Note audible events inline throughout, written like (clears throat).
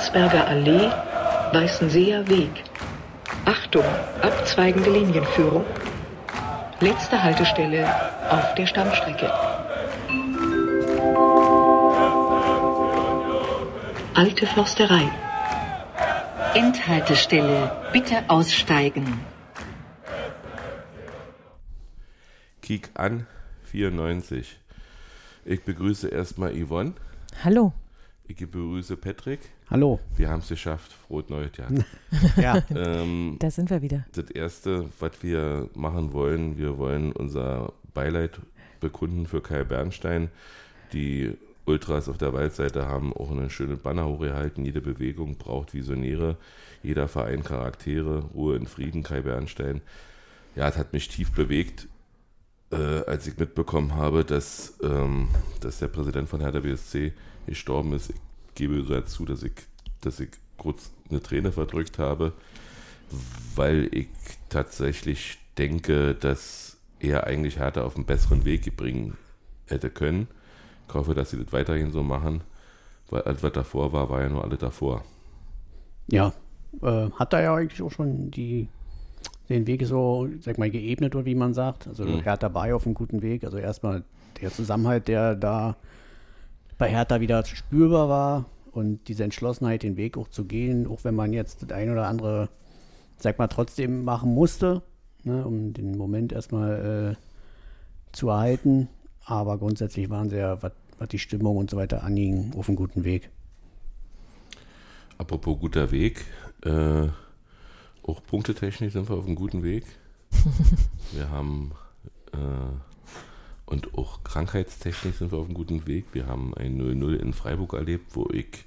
Landsberger Allee, Weißenseer Weg. Achtung, abzweigende Linienführung. Letzte Haltestelle auf der Stammstrecke. Alte Forsterei. Endhaltestelle, bitte aussteigen. Kick an 94. Ich begrüße erstmal Yvonne. Hallo. Ich begrüße Patrick. Hallo. Wir haben es geschafft. Frohes neues Jahr. (laughs) Ja, ähm, Da sind wir wieder. das Erste, was wir machen wollen, wir wollen unser Beileid bekunden für Kai Bernstein. Die Ultras auf der Waldseite haben auch eine schöne Banner hochgehalten. Jede Bewegung braucht Visionäre, jeder Verein Charaktere, Ruhe in Frieden, Kai Bernstein. Ja, es hat mich tief bewegt, äh, als ich mitbekommen habe, dass, ähm, dass der Präsident von Hertha BSC gestorben ist. Ich gebe dazu, dass ich, dass ich kurz eine Träne verdrückt habe, weil ich tatsächlich denke, dass er eigentlich Hertha auf einen besseren Weg bringen hätte können. Ich hoffe, dass sie das weiterhin so machen, weil alles, was davor war, war ja nur alle davor. ja. Äh, hat er ja eigentlich auch schon die, den Weg so, sag mal, geebnet, oder wie man sagt. Also Mhm. Hertha war auf einem guten Weg. Also erstmal der Zusammenhalt, der da bei Hertha wieder spürbar war und diese Entschlossenheit, den Weg auch zu gehen, auch wenn man jetzt das ein oder andere, sag mal, trotzdem machen musste, ne, um den Moment erstmal äh, zu erhalten. Aber grundsätzlich waren sie ja, was die Stimmung und so weiter anging, auf einem guten Weg. Apropos guter Weg, äh, auch punktetechnisch sind wir auf einem guten Weg. (laughs) wir haben äh, und auch krankheitstechnisch sind wir auf einem guten Weg. Wir haben ein 0-0 in Freiburg erlebt, wo ich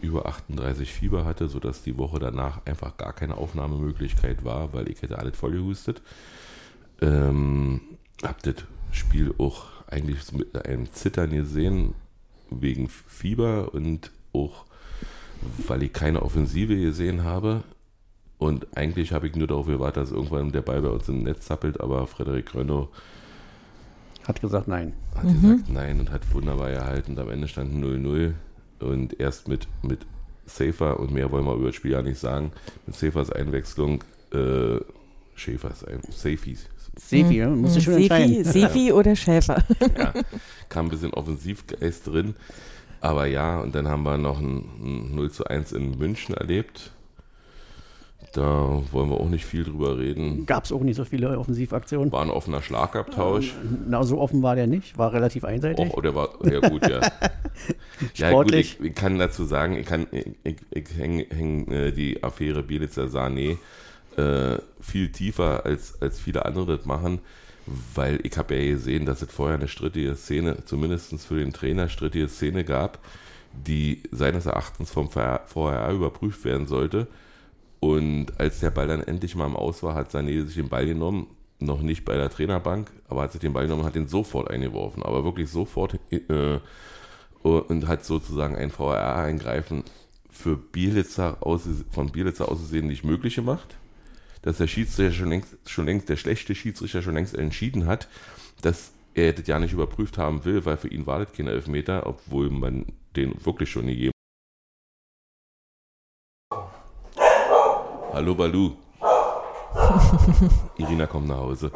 über 38 Fieber hatte, sodass die Woche danach einfach gar keine Aufnahmemöglichkeit war, weil ich hätte alles vollgehustet. Ähm, hab das Spiel auch eigentlich mit einem Zittern gesehen, wegen Fieber und auch weil ich keine Offensive gesehen habe. Und eigentlich habe ich nur darauf gewartet, dass irgendwann der Ball bei uns im Netz zappelt, aber Frederik Rönno Hat gesagt, nein. hat gesagt nein und hat wunderbar gehalten. Und am Ende stand 0-0 und erst mit, mit Safer und mehr wollen wir über das Spiel ja nicht sagen. Mit Safers Einwechslung, äh, Schäfers, ein, Safeys, Sefi, ne? musst du schon Sefi, entscheiden. Sefi oder Schäfer? ja, kam ein bisschen Offensivgeist drin. Aber ja, und dann haben wir noch ein, ein 0 zu 1 in München erlebt. Da wollen wir auch nicht viel drüber reden. Gab es auch nicht so viele Offensivaktionen. War ein offener Schlagabtausch. Na, so offen war der nicht, war relativ einseitig. Och, der war (laughs) ja gut, ja. ja, gut, Sportlich. ich, ich kann dazu sagen, ich kann, ich, ich, hänge häng, äh, die Affäre Bielitzer Sané äh, viel tiefer als, als viele andere das machen, weil ich habe ja gesehen, dass es vorher eine strittige Szene, zumindest für den Trainer strittige Szene gab, die seines Erachtens vom VRR überprüft werden sollte. Und als der Ball dann endlich mal im Aus war, hat Sané sich den Ball genommen, noch nicht bei der Trainerbank, aber hat sich den Ball genommen und hat den sofort eingeworfen, aber wirklich sofort äh, und hat sozusagen ein VRR-Eingreifen für Bielitzer aus, von Bielitzer aus gesehen nicht möglich gemacht, dass der Schiedsrichter schon längst, schon längst, der schlechte Schiedsrichter schon längst entschieden hat, dass er das ja nicht überprüft haben will, weil für ihn war das kein Elfmeter, obwohl man den wirklich schon gegeben Hallo Balu. (laughs) Irina kommt nach Hause.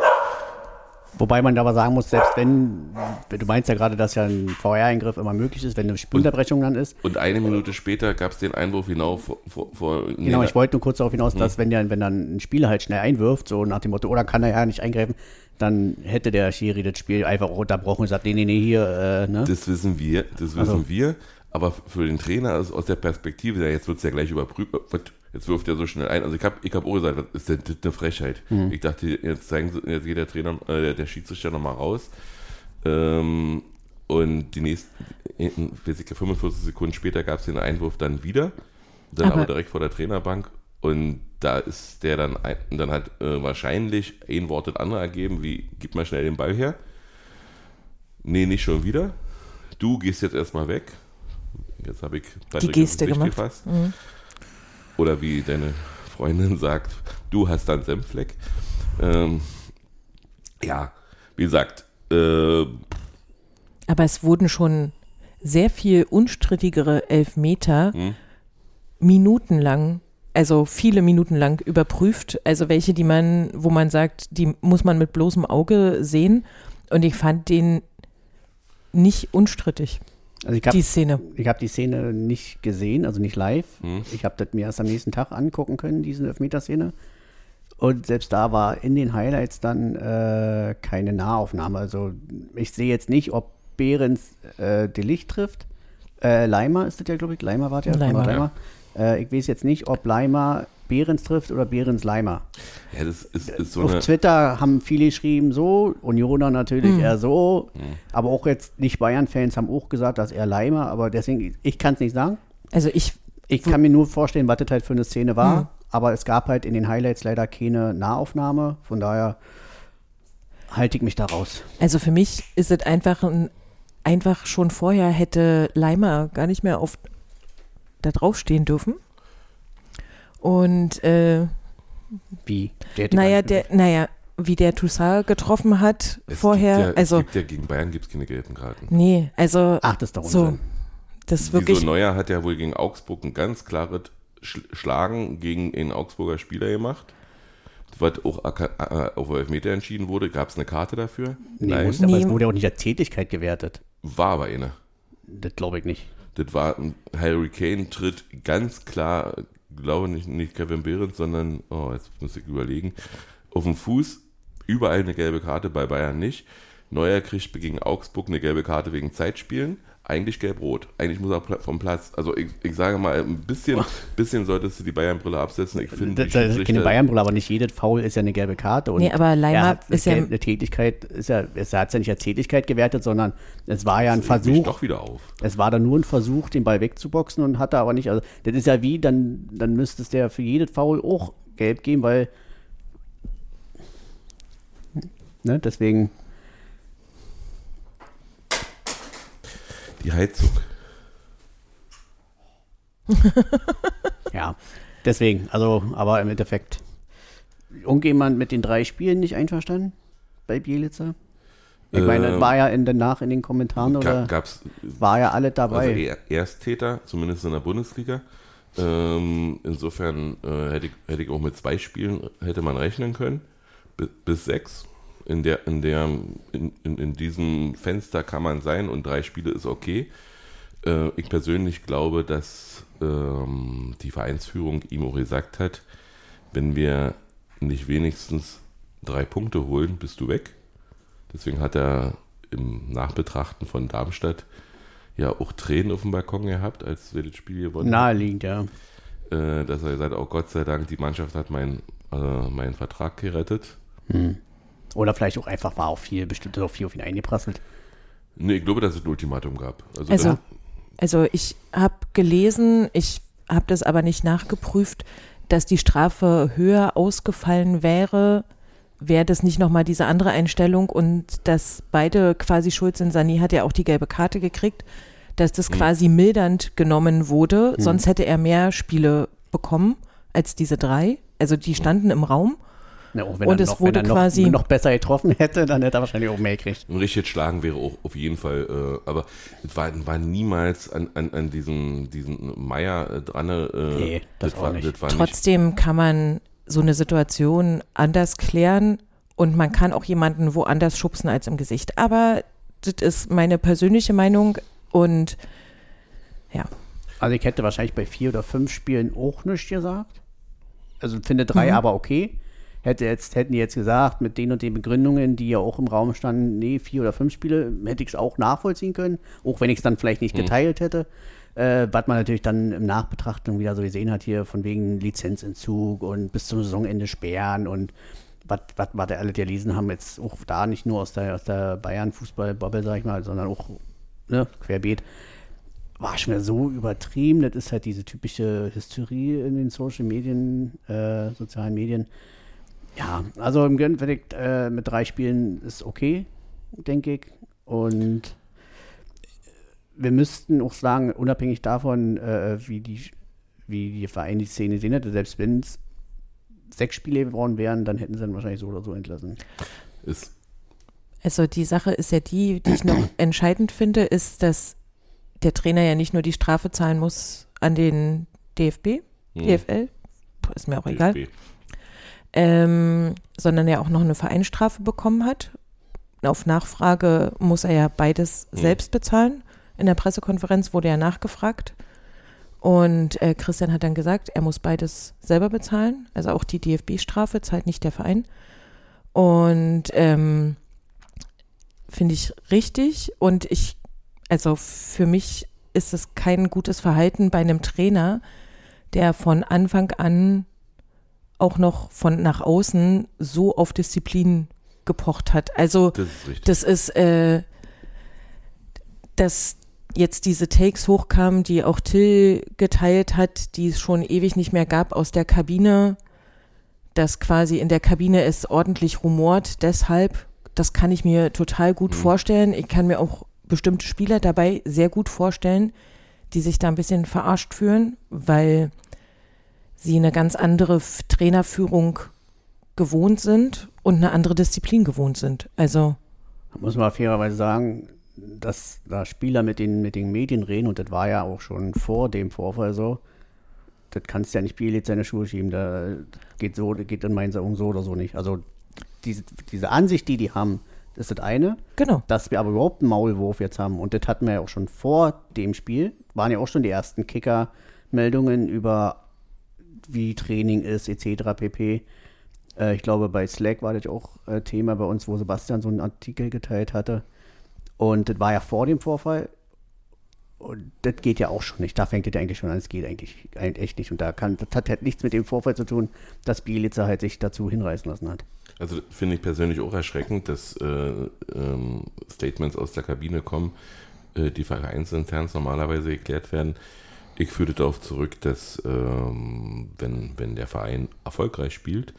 Wobei man aber sagen muss, selbst wenn, du meinst ja gerade, dass ja ein VR-Eingriff immer möglich ist, wenn eine Spielunterbrechung dann ist. Und eine Minute später gab es den Einwurf genau vor. vor, vor Genau, ich wollte nur kurz darauf hinaus, dass wenn, der, wenn dann ein Spieler halt schnell einwirft, so nach dem Motto, oder kann er ja nicht eingreifen, dann hätte der Schiri das Spiel einfach unterbrochen und gesagt, nee, nee, nee, hier, äh, ne? Das wissen wir, das wissen Ach so. wir. Aber für den Trainer ist aus der Perspektive, ja, jetzt wird es ja gleich überprüft, was, jetzt wirft er so schnell ein. Also ich habe ich hab auch gesagt, das ist denn das eine Frechheit. Mhm. Ich dachte, jetzt zeigen sie, jetzt geht der Trainer, äh, der, der Schiedsrichter nochmal raus. Ähm, und die nächsten, äh, weiß ich, 45 Sekunden später gab es den Einwurf dann wieder. Dann aber, Aber- direkt vor der Trainerbank. Und da ist der dann, ein, dann hat äh, wahrscheinlich ein Wort das andere ergeben, wie, gib mal schnell den Ball her. Nee, nicht schon wieder. Du gehst jetzt erstmal weg. Jetzt habe ich Patrick ins Geste Gesicht gemacht. gefasst. Oder wie deine Freundin (laughs) sagt, du hast dann Senffleck. Ähm, ja, wie gesagt, äh, Aber es wurden schon sehr viel unstrittigere Elfmeter Hm. minutenlang, also viele Minuten lang überprüft. Also welche, die man, wo man sagt, die muss man mit bloßem Auge sehen. Und ich fand den nicht unstrittig, Also ich habe die Szene. ich hab die Szene nicht gesehen, also nicht live. Hm. Ich habe das mir erst am nächsten Tag angucken können, diese Elfmeterszene. Und selbst da war in den Highlights dann äh, keine Nahaufnahme. Also ich sehe jetzt nicht, ob Behrens äh, Delicht trifft. Äh, Leimer ist das ja, glaube ich. Leimer war der. Leimer. Leimer. Äh, ich weiß jetzt nicht, ob Leimer Behrens trifft oder Behrens Leimer. Ja, das ist, ist so Auf eine. Twitter haben viele geschrieben so, Unioner natürlich Hm. eher so, aber auch jetzt nicht Bayern-Fans haben auch gesagt, dass er Leimer, aber deswegen, ich kann es nicht sagen. Also ich, Ich kann mir nur vorstellen, was das halt für eine Szene war, Hm. aber es gab halt in den Highlights leider keine Nahaufnahme, von daher halte ich mich da raus. also für mich ist es einfach ein, einfach schon vorher hätte Leimer gar nicht mehr auf da draufstehen dürfen. Und äh, Wie? Der naja, der, naja, wie der Toussaint getroffen hat es vorher, Gibt ja, also es gibt ja gegen Bayern gibt es keine gelben Karten. nee, also Ach, das ist doch so, das ist Wieso wirklich, Neuer hat ja wohl gegen Augsburg ein ganz klares Sch Schlagen gegen den Augsburger Spieler gemacht. Was auch auf Elfmeter entschieden wurde. Gab es eine Karte dafür? Nee, muss, aber Nee. es wurde ja auch nicht als Tätigkeit gewertet. War aber eine. Das glaube ich nicht. Das war ein Harry Kane tritt ganz klar, glaube nicht, nicht Kevin Behrens, sondern, oh, jetzt muss ich überlegen, auf dem Fuß, überall eine gelbe Karte, bei Bayern nicht. Neuer kriegt gegen Augsburg eine gelbe Karte wegen Zeitspielen. Eigentlich gelb-rot. Eigentlich muss er vom Platz. Also ich, ich sage mal, ein bisschen, bisschen solltest du die Bayern-Brille absetzen. Ich finde, Das, die das ist keine Bayern-Brille, aber nicht jedes Foul ist ja eine gelbe Karte. Und Nee, aber Leimer er hat ist ja- eine Tätigkeit, ist ja, es hat ja nicht als Tätigkeit gewertet, sondern es war ja ein mich Versuch, doch wieder auf. Es war dann nur ein Versuch, den Ball wegzuboxen und hatte aber nicht. Also, das ist ja wie, dann, dann müsste es der für jedes Foul auch gelb geben, weil. Ne, deswegen. Die Heizung. (laughs) Ja, deswegen. Also, aber im Endeffekt. Irgendjemand mit den drei Spielen nicht einverstanden bei Bielitzer? Ich meine, Ähm, war ja in, danach in den Kommentaren oder Gab, war ja alle dabei. Also Er- Ersttäter, zumindest in der Bundesliga. Ähm, insofern äh, hätte, ich, hätte ich auch mit zwei Spielen hätte man rechnen können. Bis sechs. In, der, in, der, in, in, in diesem Fenster kann man sein und drei Spiele ist okay. Äh, ich persönlich glaube, dass ähm, die Vereinsführung ihm auch gesagt hat, wenn wir nicht wenigstens drei Punkte holen, bist du weg. Deswegen hat er im Nachbetrachten von Darmstadt ja auch Tränen auf dem Balkon gehabt, als wir das Spiel gewonnen Naheliegend, ja. haben. Äh, dass er gesagt hat, oh Gott sei Dank, die Mannschaft hat meinen äh, meinen Vertrag gerettet. Oder vielleicht auch einfach war auch viel, bestimmt ist auch viel auf ihn eingeprasselt. Nee, ich glaube, dass es ein Ultimatum gab. Also, Also, also ich habe gelesen, ich habe das aber nicht nachgeprüft, dass die Strafe höher ausgefallen wäre, wäre das nicht nochmal diese andere Einstellung und dass beide quasi schuld sind. Sani hat ja auch die gelbe Karte gekriegt, dass das quasi mildernd genommen wurde, sonst hätte er mehr Spiele bekommen als diese drei. Also die standen im Raum. Ja, auch wenn Und er es noch, wurde wenn er noch, quasi- noch besser getroffen hätte, dann hätte er wahrscheinlich auch mehr gekriegt. ein richtiges Schlagen wäre auch auf jeden Fall, äh, aber es war, war niemals an, an, an diesen, diesen Meier äh, dran. Äh, Nee, das auch war, nicht. Das war nicht. Trotzdem kann man so eine Situation anders klären und man kann auch jemanden woanders schubsen als im Gesicht. Aber das ist meine persönliche Meinung und ja, Also ich hätte wahrscheinlich bei vier oder fünf Spielen auch nichts gesagt. Also finde drei Mhm. aber okay. Hätte jetzt, hätten die jetzt gesagt, mit den und den Begründungen, die ja auch im Raum standen, nee, vier oder fünf Spiele, hätte ich es auch nachvollziehen können, auch wenn ich es dann vielleicht nicht geteilt hätte. Äh, was man natürlich dann im Nachbetrachtung wieder so gesehen hat, hier von wegen Lizenzentzug und bis zum Saisonende sperren und was was was alle gelesen haben, jetzt auch da nicht nur aus der, aus der Bayern-Fußball-Bubble, sag ich mal, sondern auch ne, querbeet war schon wieder so übertrieben. Das ist halt diese typische Hysterie in den Social Medien, äh, sozialen Medien. Ja, also im Endeffekt äh, mit drei Spielen ist okay, denke ich. Und wir müssten auch sagen, unabhängig davon, äh, wie die wie die Verein die Szene sehen hätte, selbst wenn es sechs Spiele geworden wären, dann hätten sie dann wahrscheinlich so oder so entlassen. Ist, also die Sache ist ja die, die ich noch (clears throat) entscheidend finde, ist, dass der Trainer ja nicht nur die Strafe zahlen muss an den DFB, Hm. DFL, ist mir auch egal, DFB. Ähm, sondern er auch noch eine Vereinsstrafe bekommen hat. Auf Nachfrage muss er ja beides Hm. selbst bezahlen. In der Pressekonferenz wurde er nachgefragt. Und äh, Christian hat dann gesagt, er muss beides selber bezahlen. Also auch die DFB-Strafe zahlt nicht der Verein. Und ähm, finde ich richtig. Und ich, also für mich ist es kein gutes Verhalten bei einem Trainer, der von Anfang an auch noch von nach außen so auf Disziplin gepocht hat. Also Das ist richtig. das ist, äh, dass jetzt diese Takes hochkamen, die auch Till geteilt hat, die es schon ewig nicht mehr gab aus der Kabine, dass quasi in der Kabine es ordentlich rumort. Deshalb, das kann ich mir total gut Mhm. vorstellen. Ich kann mir auch bestimmte Spieler dabei sehr gut vorstellen, die sich da ein bisschen verarscht fühlen, weil sie eine ganz andere Trainerführung gewohnt sind und eine andere Disziplin gewohnt sind. Also Da muss man fairerweise sagen, dass da Spieler mit den, mit den Medien reden und das war ja auch schon vor dem Vorfall so. Das kannst du ja nicht Bielitz seine Schuhe schieben. Da geht so, geht in meinen Augen so oder so nicht. Also diese, diese Ansicht, die die haben, ist das eine. genau. Dass wir aber überhaupt einen Maulwurf jetzt haben, und das hatten wir ja auch schon vor dem Spiel, waren ja auch schon die ersten Kicker-Meldungen über wie Training ist, etc. pp. Äh, ich glaube, bei Slack war das auch äh, Thema bei uns, wo Sebastian so einen Artikel geteilt hatte. Und das war ja vor dem Vorfall. Und das geht ja auch schon nicht. Da fängt ja eigentlich schon an. Es geht eigentlich, echt nicht. Und da kann, das hat halt nichts mit dem Vorfall zu tun, dass Bielitzer halt sich dazu hinreißen lassen hat. Also finde ich persönlich auch erschreckend, dass äh, ähm, Statements aus der Kabine kommen, äh, die vereinsintern normalerweise geklärt werden. Ich führe darauf zurück, dass ähm, wenn, wenn der Verein erfolgreich spielt,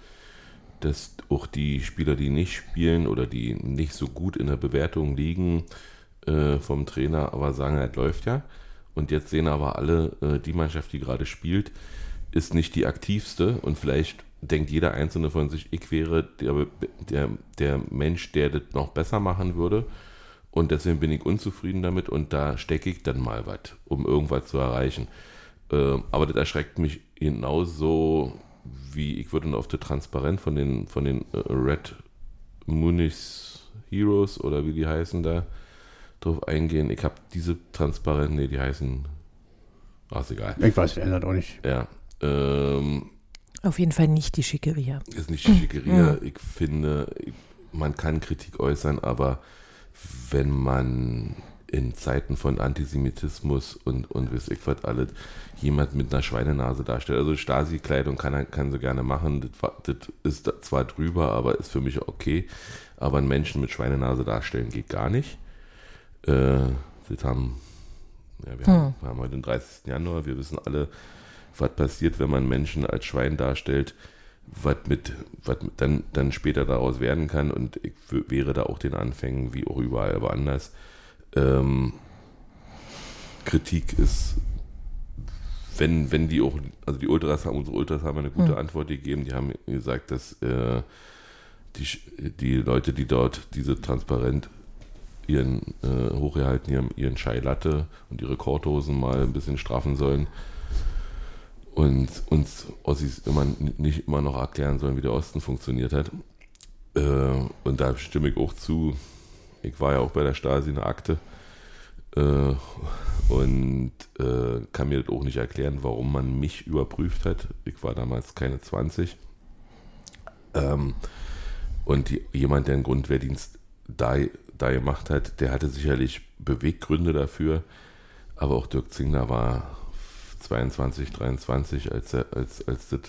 dass auch die Spieler, die nicht spielen oder die nicht so gut in der Bewertung liegen äh, vom Trainer, aber sagen, es läuft ja. Und jetzt sehen aber alle, äh, die Mannschaft, die gerade spielt, ist nicht die aktivste und vielleicht denkt jeder Einzelne von sich, ich wäre der, der, der Mensch, der das noch besser machen würde. Und deswegen bin ich unzufrieden damit und da stecke ich dann mal was, um irgendwas zu erreichen. Ähm, aber das erschreckt mich genauso wie ich würde dann auf der Transparent von den, von den äh, Red Munich Heroes oder wie die heißen da drauf eingehen. Ich habe diese Transparent, nee, die heißen, ach, ist egal. Ich weiß, ändert auch nicht. Ja, ähm, Auf jeden Fall nicht die Schickeria. ist nicht Schickeria. (laughs) Ich finde, ich- man kann Kritik äußern, aber wenn man in Zeiten von Antisemitismus und, und weiß ich was alles jemand mit einer Schweinenase darstellt. Also Stasi-Kleidung kann, er- kann sie gerne machen. Das, das ist zwar drüber, aber ist für mich okay. Aber einen Menschen mit Schweinenase darstellen geht gar nicht. Äh, das haben, ja, wir, haben, wir haben heute den 30. Januar. Wir wissen alle, was passiert, wenn man Menschen als Schwein darstellt, was mit, was dann, dann später daraus werden kann. Und ich wäre da auch den Anfängen, wie auch überall woanders. Ähm, Kritik ist, wenn, wenn die auch, also die Ultras haben, unsere Ultras haben eine gute Antwort gegeben. Die haben gesagt, dass äh, die, die Leute, die dort diese transparent ihren äh, hochgehalten, ihren, ihren Chai Latte und ihre Korthosen mal ein bisschen straffen sollen und uns Ossis immer nicht immer noch erklären sollen, wie der Osten funktioniert hat. Äh, und da stimme ich auch zu. Ich war ja auch bei der Stasi eine Akte äh, und äh, kann mir das auch nicht erklären, warum man mich überprüft hat. Ich war damals keine 20. Ähm, und die, jemand, der einen Grundwehrdienst da, da gemacht hat, der hatte sicherlich Beweggründe dafür. Aber auch Dirk Zingler war 22, 23, als, er, als, als das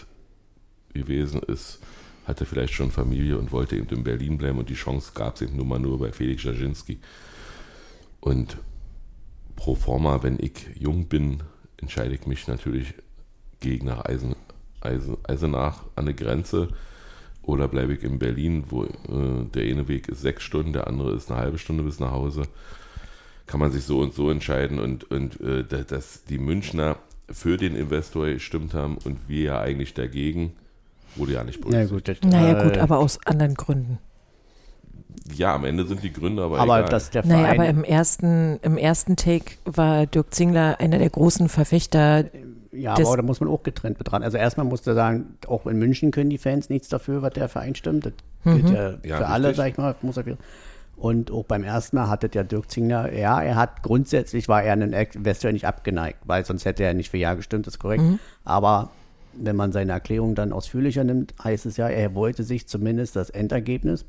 gewesen ist, hatte vielleicht schon Familie und wollte eben in Berlin bleiben und die Chance gab es eben nur mal nur bei Felix Jasinski. Und pro forma, wenn ich jung bin, entscheide ich mich natürlich gegen nach Eisen, Eisen, Eisenach an der Grenze oder bleibe ich in Berlin, wo äh, der eine Weg ist sechs Stunden, der andere ist eine halbe Stunde bis nach Hause. Kann man sich so und so entscheiden und, und äh, da- dass die Münchner für den Investor gestimmt haben und wir ja eigentlich dagegen, wurde ja nicht Na berücksichtigt. gut, das, Naja, gut, äh, aber aus anderen Gründen. Ja, am Ende sind die Gründe aber, aber egal. dass der Verein. Naja, aber im ersten, im ersten Take war Dirk Zingler einer der großen Verfechter Ja, Das- aber da muss man auch getrennt betrachten. Also erstmal musst du sagen, auch in München können die Fans nichts dafür, was der Verein stimmt. Das gilt ja, Ja, für alle, richtig. sag ich mal. Muss er und auch beim ersten Mal hatte der Dirk Zingler, ja, er hat grundsätzlich war er einen Investor nicht abgeneigt, weil sonst hätte er nicht für Ja gestimmt, das ist korrekt. Aber wenn man seine Erklärung dann ausführlicher nimmt, heißt es ja, er wollte sich zumindest das Endergebnis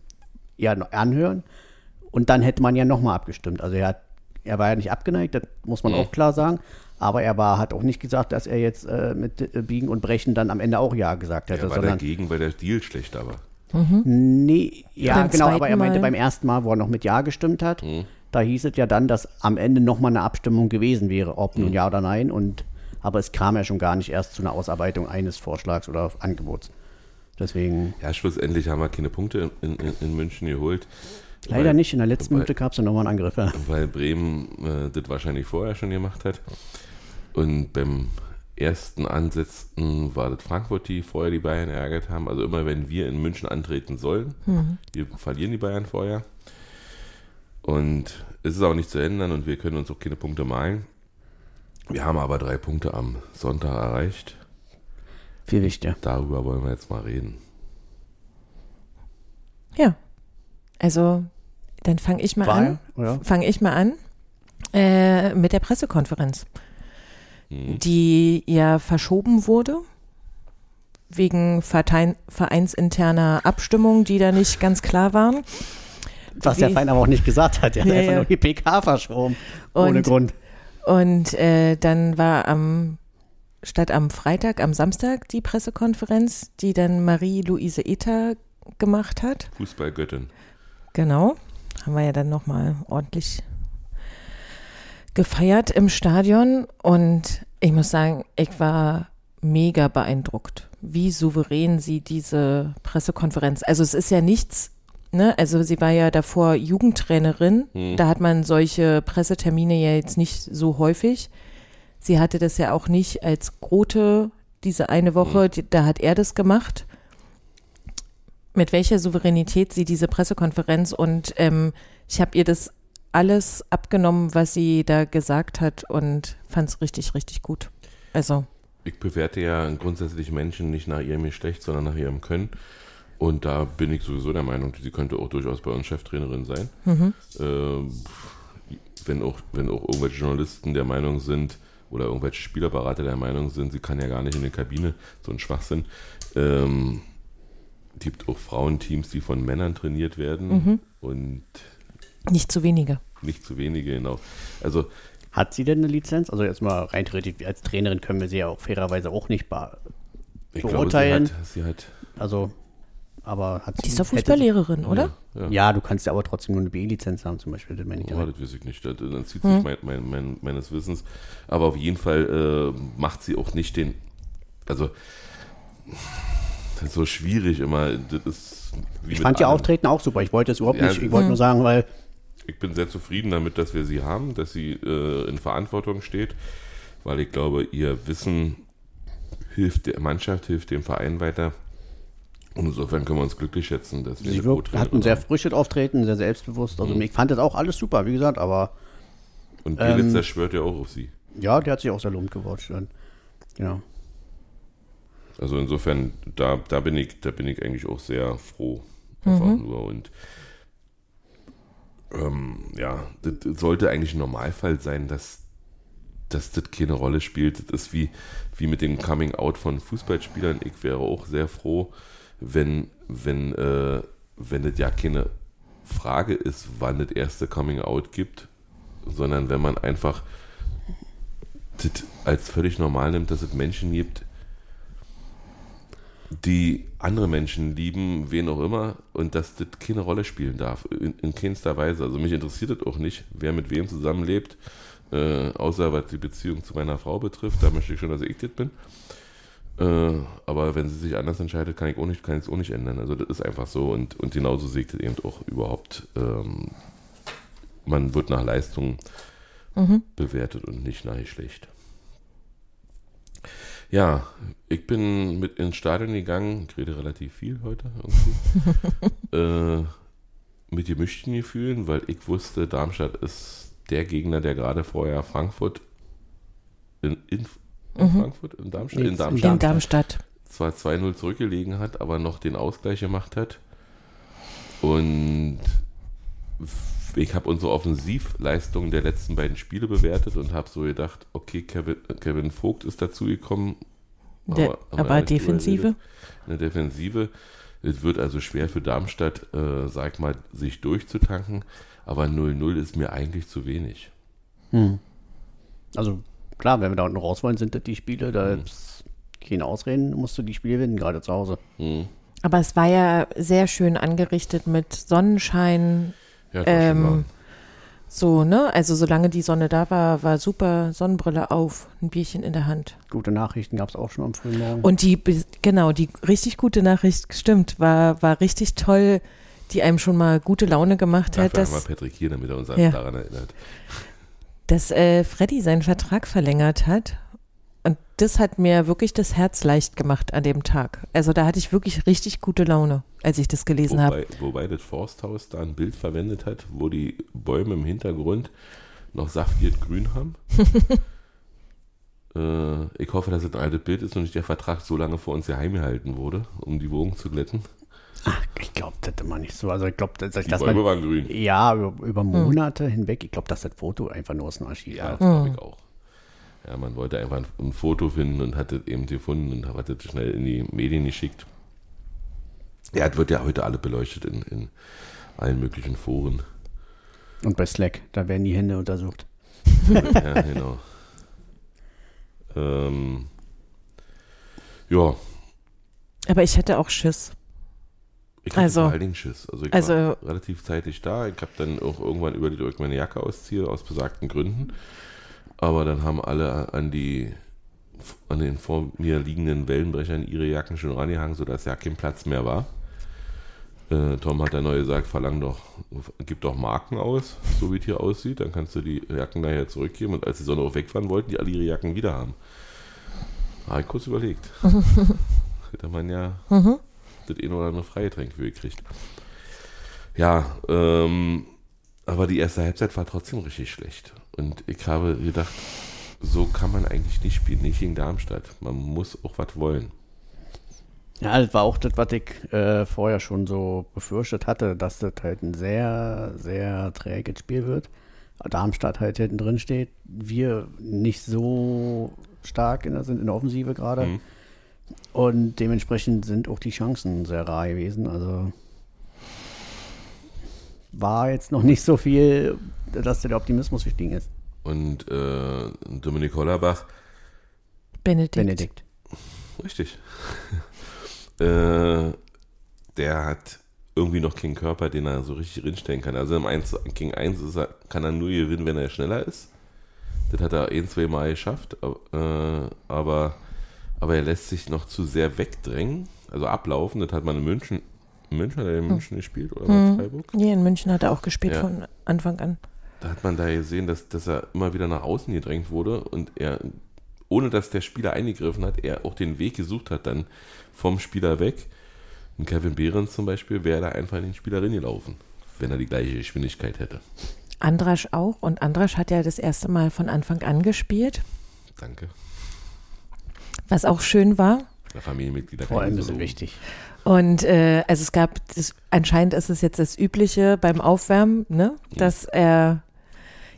ja noch anhören und dann hätte man ja nochmal abgestimmt. Also er hat, er war ja nicht abgeneigt, das muss man auch klar sagen. Aber er war, hat auch nicht gesagt, dass er jetzt äh, mit äh, Biegen und Brechen dann am Ende auch Ja gesagt hätte, Er war sondern dagegen, weil der Deal schlechter war. Nee, ja, Beim genau, aber er meinte Mal. beim ersten Mal, wo er noch mit Ja gestimmt hat, Mhm. da hieß es ja dann, dass am Ende nochmal eine Abstimmung gewesen wäre, ob Mhm. nun Ja oder Nein. Und, aber es kam ja schon gar nicht erst zu einer Ausarbeitung eines Vorschlags oder Angebots. Deswegen Ja, schlussendlich haben wir keine Punkte in, in, in München geholt. leider weil, nicht. In der letzten weil- Minute gab es dann nochmal einen Angriff. Ja. Weil Bremen äh, das wahrscheinlich vorher schon gemacht hat. Und beim ersten Ansetzen war das Frankfurt, die vorher die Bayern ärgert haben. Also immer wenn wir in München antreten sollen, wir verlieren die Bayern vorher. Und es ist auch nicht zu ändern und wir können uns auch keine Punkte malen. Wir haben aber drei Punkte am Sonntag erreicht. Viel wichtiger. Darüber wollen wir jetzt mal reden. Ja. Also, dann fange ich mal an. War, ja. Fange ich mal an äh, mit der Pressekonferenz, Mhm. die ja verschoben wurde wegen Verein, vereinsinterner Abstimmungen, die da nicht ganz klar waren. Was der Verein aber auch nicht gesagt hat. Er hat Ja, einfach nur die PK verschoben. ohne Und- Grund. Und äh, dann war am statt am Freitag, am Samstag die Pressekonferenz, die dann Marie-Louise Ether gemacht hat. Fußballgöttin. Genau. Haben wir ja dann nochmal ordentlich gefeiert im Stadion. Und ich muss sagen, ich war mega beeindruckt, wie souverän sie diese Pressekonferenz. Also es ist ja nichts, ne? Also sie war ja davor Jugendtrainerin. Da hat man solche Pressetermine ja jetzt nicht so häufig. Sie hatte das ja auch nicht als Grote diese eine Woche, die, da hat er das gemacht mit welcher Souveränität sie diese Pressekonferenz und ähm, ich habe ihr das alles abgenommen, was sie da gesagt hat und fand es richtig, richtig gut. Also, Ich bewerte ja grundsätzlich Menschen nicht nach ihrem Geschlecht, sondern nach ihrem Können. Und da bin ich sowieso der Meinung, sie könnte auch durchaus bei uns Cheftrainerin sein. Ähm, wenn, auch, wenn auch irgendwelche Journalisten der Meinung sind oder irgendwelche Spielerberater der Meinung sind, sie kann ja gar nicht in die Kabine, so ein Schwachsinn. Ähm, gibt auch Frauenteams, die von Männern trainiert werden und nicht zu wenige. Nicht zu wenige, genau. Also Hat sie denn eine Lizenz? Also jetzt mal rein theoretisch, als Trainerin können wir sie ja auch fairerweise auch nicht be ich Beurteilen. glaube, sie hat, sie hat Also, aber hat sie. Die ist doch Fußballlehrerin, oder? ja, Ja, du kannst ja aber trotzdem nur eine B-Lizenz haben, zum Beispiel. Das meine ich Oh, das weiß ich nicht. Das, dann zieht sich mein, mein, mein, meines Wissens. Aber auf jeden Fall äh, macht sie auch nicht den. Also, das ist so schwierig immer. Das ist Ich fand ihr. Auftreten auch super. Ich wollte es überhaupt Ja, nicht. Ich wollte nur sagen, weil Ich bin sehr zufrieden damit, dass wir sie haben, dass sie äh, in Verantwortung steht, weil ich glaube, ihr Wissen hilft der Mannschaft, hilft dem Verein weiter. Und insofern können wir uns glücklich schätzen, dass wir sie eine wirkt, hat ein sehr frisches Auftreten, sehr selbstbewusst. Mhm. Also ich fand das auch alles super, wie gesagt, aber Und Bielitzer ähm, schwört ja auch auf sie. ja, der hat sich auch sehr lobend gewatcht. dann. Genau. Also insofern, da, da bin ich, da bin ich eigentlich auch sehr froh. Einfach nur. Und ähm, ja, das sollte eigentlich ein Normalfall sein, dass, dass das keine Rolle spielt. Das ist wie, wie mit dem Coming Out von Fußballspielern. Ich wäre auch sehr froh, wenn, wenn, äh, wenn das ja keine Frage ist, wann das erste Coming Out gibt, sondern wenn man einfach das als völlig normal nimmt, dass es Menschen gibt, die andere Menschen lieben, wen auch immer, und dass das keine Rolle spielen darf, in, in keinster Weise. Also mich interessiert das auch nicht, wer mit wem zusammenlebt, äh, außer was die Beziehung zu meiner Frau betrifft, da möchte ich schon, dass ich das bin. Äh, aber wenn sie sich anders entscheidet, kann ich auch nicht, kann ich es auch nicht ändern. Also das ist einfach so und, und genauso ich das eben auch überhaupt. Ähm, man wird nach Leistung bewertet und nicht nach Geschlecht. Ja, ich bin mit ins Stadion gegangen, ich rede relativ viel heute irgendwie, (laughs) äh, mit gemischten Gefühlen, weil ich wusste, Darmstadt ist der Gegner, der gerade vorher Frankfurt in, in, in Frankfurt, in Darmstadt, in Darmstadt. In Darmstadt. zwar 2-0 zurückgelegen hat, aber noch den Ausgleich gemacht hat. Und ich habe unsere Offensivleistung der letzten beiden Spiele bewertet und habe so gedacht, okay, Kevin, Kevin Vogt ist dazugekommen. Aber drüber Defensive? der Defensive. Es wird also schwer für Darmstadt, äh, sag mal, sich durchzutanken. Aber 0-0 ist mir eigentlich zu wenig. Hm. Also klar, wenn wir da unten raus wollen, sind das die Spiele, da ist keine Ausreden, musst du die Spiele gewinnen, gerade zu Hause. Hm. Aber es war ja sehr schön angerichtet mit Sonnenschein. Ja, das Ähm, so, ne? Also solange die Sonne da war, war super Sonnenbrille auf, ein Bierchen in der Hand. Gute Nachrichten gab es auch schon am frühen Morgen. Und die, genau, die richtig gute Nachricht, stimmt, war, war richtig toll, die einem schon mal gute Laune gemacht hat, Dafür haben wir dass, Patrick hier, damit er uns Ja. daran erinnert. dass äh, Freddy seinen Vertrag verlängert hat. Und das hat mir wirklich das Herz leicht gemacht an dem Tag. Also da hatte ich wirklich richtig gute Laune, als ich das gelesen habe. Wobei, das Forsthaus da ein Bild verwendet hat, wo die Bäume im Hintergrund noch saftiert grün haben. (laughs) äh, ich hoffe, dass es ein altes Bild ist und nicht der Vertrag so lange vor uns geheim gehalten wurde, um die Wogen zu glätten. Ach, ich glaube, das immer nicht so. Also ich glaube, dass, Die dass Bäume man, waren grün. ja, über, über Monate hinweg, ich glaube, dass das Foto einfach nur aus dem Archiv Ja, das glaube ich auch. Ja, man wollte einfach ein, Foto finden und hat es eben gefunden und hat es schnell in die Medien geschickt. Ja, es wird ja heute alle beleuchtet in, in allen möglichen Foren. Und bei Slack, da werden die Hände untersucht. (laughs) ja, genau. Ähm, ja, Aber ich hätte auch Schiss. ich hatte Also- vor allen Dingen Schiss. Also ich also- war relativ zeitig da. Ich habe dann auch irgendwann überlegt, meine Jacke ausziehe, aus besagten Gründen. Aber dann haben alle an die an den vor mir liegenden Wellenbrechern ihre Jacken schon rangehangen, sodass ja kein Platz mehr war. Äh, Tom hat dann neu gesagt, verlang doch, gib doch Marken aus, so wie es hier aussieht, dann kannst du die Jacken nachher zurückgeben. Und als die Sonne auch wegfahren wollten, die alle ihre Jacken wieder haben. Habe ich kurz überlegt. (laughs) Hätte man ja das eine oder andere Freigetränk für gekriegt. Ja, ähm, aber die erste Halbzeit war trotzdem richtig schlecht. Und ich habe gedacht, so kann man eigentlich nicht spielen, nicht gegen Darmstadt. Man muss auch was wollen. Ja, das war auch das, was ich äh, vorher schon so befürchtet hatte, dass das halt ein sehr, sehr träges Spiel wird. Darmstadt halt hinten drin steht. Wir nicht so stark in der, sind in der Offensive gerade. Mhm. Und dementsprechend sind auch die Chancen sehr rar gewesen. Also war jetzt noch nicht so viel, dass der Optimismus gestiegen ist. Und äh, Dominik Hollerbach, Benedikt. Benedikt. richtig, (laughs) äh, der hat irgendwie noch keinen Körper, den er so richtig rinstellen kann. Also im 1 gegen 1 ist er, kann er nur gewinnen, wenn er schneller ist. Das hat er ein, zwei Mal geschafft, äh, aber, aber er lässt sich noch zu sehr wegdrängen, also ablaufen. Das hat man in München, München hat er in München gespielt oder in Freiburg? Nee, in München hat er auch gespielt Ja. von Anfang an. Da hat man da gesehen, dass, dass er immer wieder nach außen gedrängt wurde und er, ohne dass der Spieler eingegriffen hat, er auch den Weg gesucht hat, dann vom Spieler weg. Und Kevin Behrens zum Beispiel wäre da einfach in den Spieler gelaufen, wenn er die gleiche Geschwindigkeit hätte. Andrasch auch. Und Andrasch hat ja das erste Mal von Anfang an gespielt, Danke. was auch schön war. Der Familienmitglieder Vor allem so ist loben. wichtig. Und äh, also es gab, das, anscheinend ist es jetzt das Übliche beim Aufwärmen, ne? dass er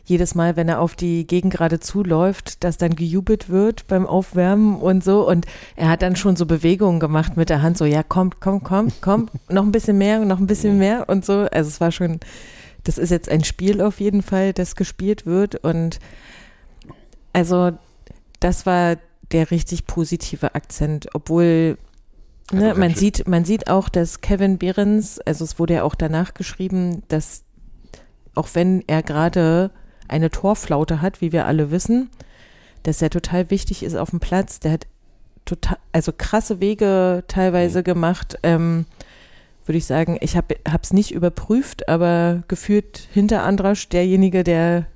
jedes Mal, wenn er auf die Gegend gerade zuläuft, dass dann gejubelt wird beim Aufwärmen und so. Und er hat dann schon so Bewegungen gemacht mit der Hand, so, ja, kommt, kommt, kommt, kommt, (laughs) noch ein bisschen mehr, noch ein bisschen mehr und so. Also es war schon, das ist jetzt ein Spiel auf jeden Fall, das gespielt wird. Und also das war der richtig positive Akzent, obwohl Ne, auch man sieht, man sieht auch, dass Kevin Behrens, also es wurde ja auch danach geschrieben, dass auch wenn er gerade eine Torflaute hat, wie wir alle wissen, dass er total wichtig ist auf dem Platz. Der hat total, also krasse Wege teilweise gemacht. Ähm, würde ich sagen, ich habe es nicht überprüft, aber geführt hinter Andrasch derjenige, der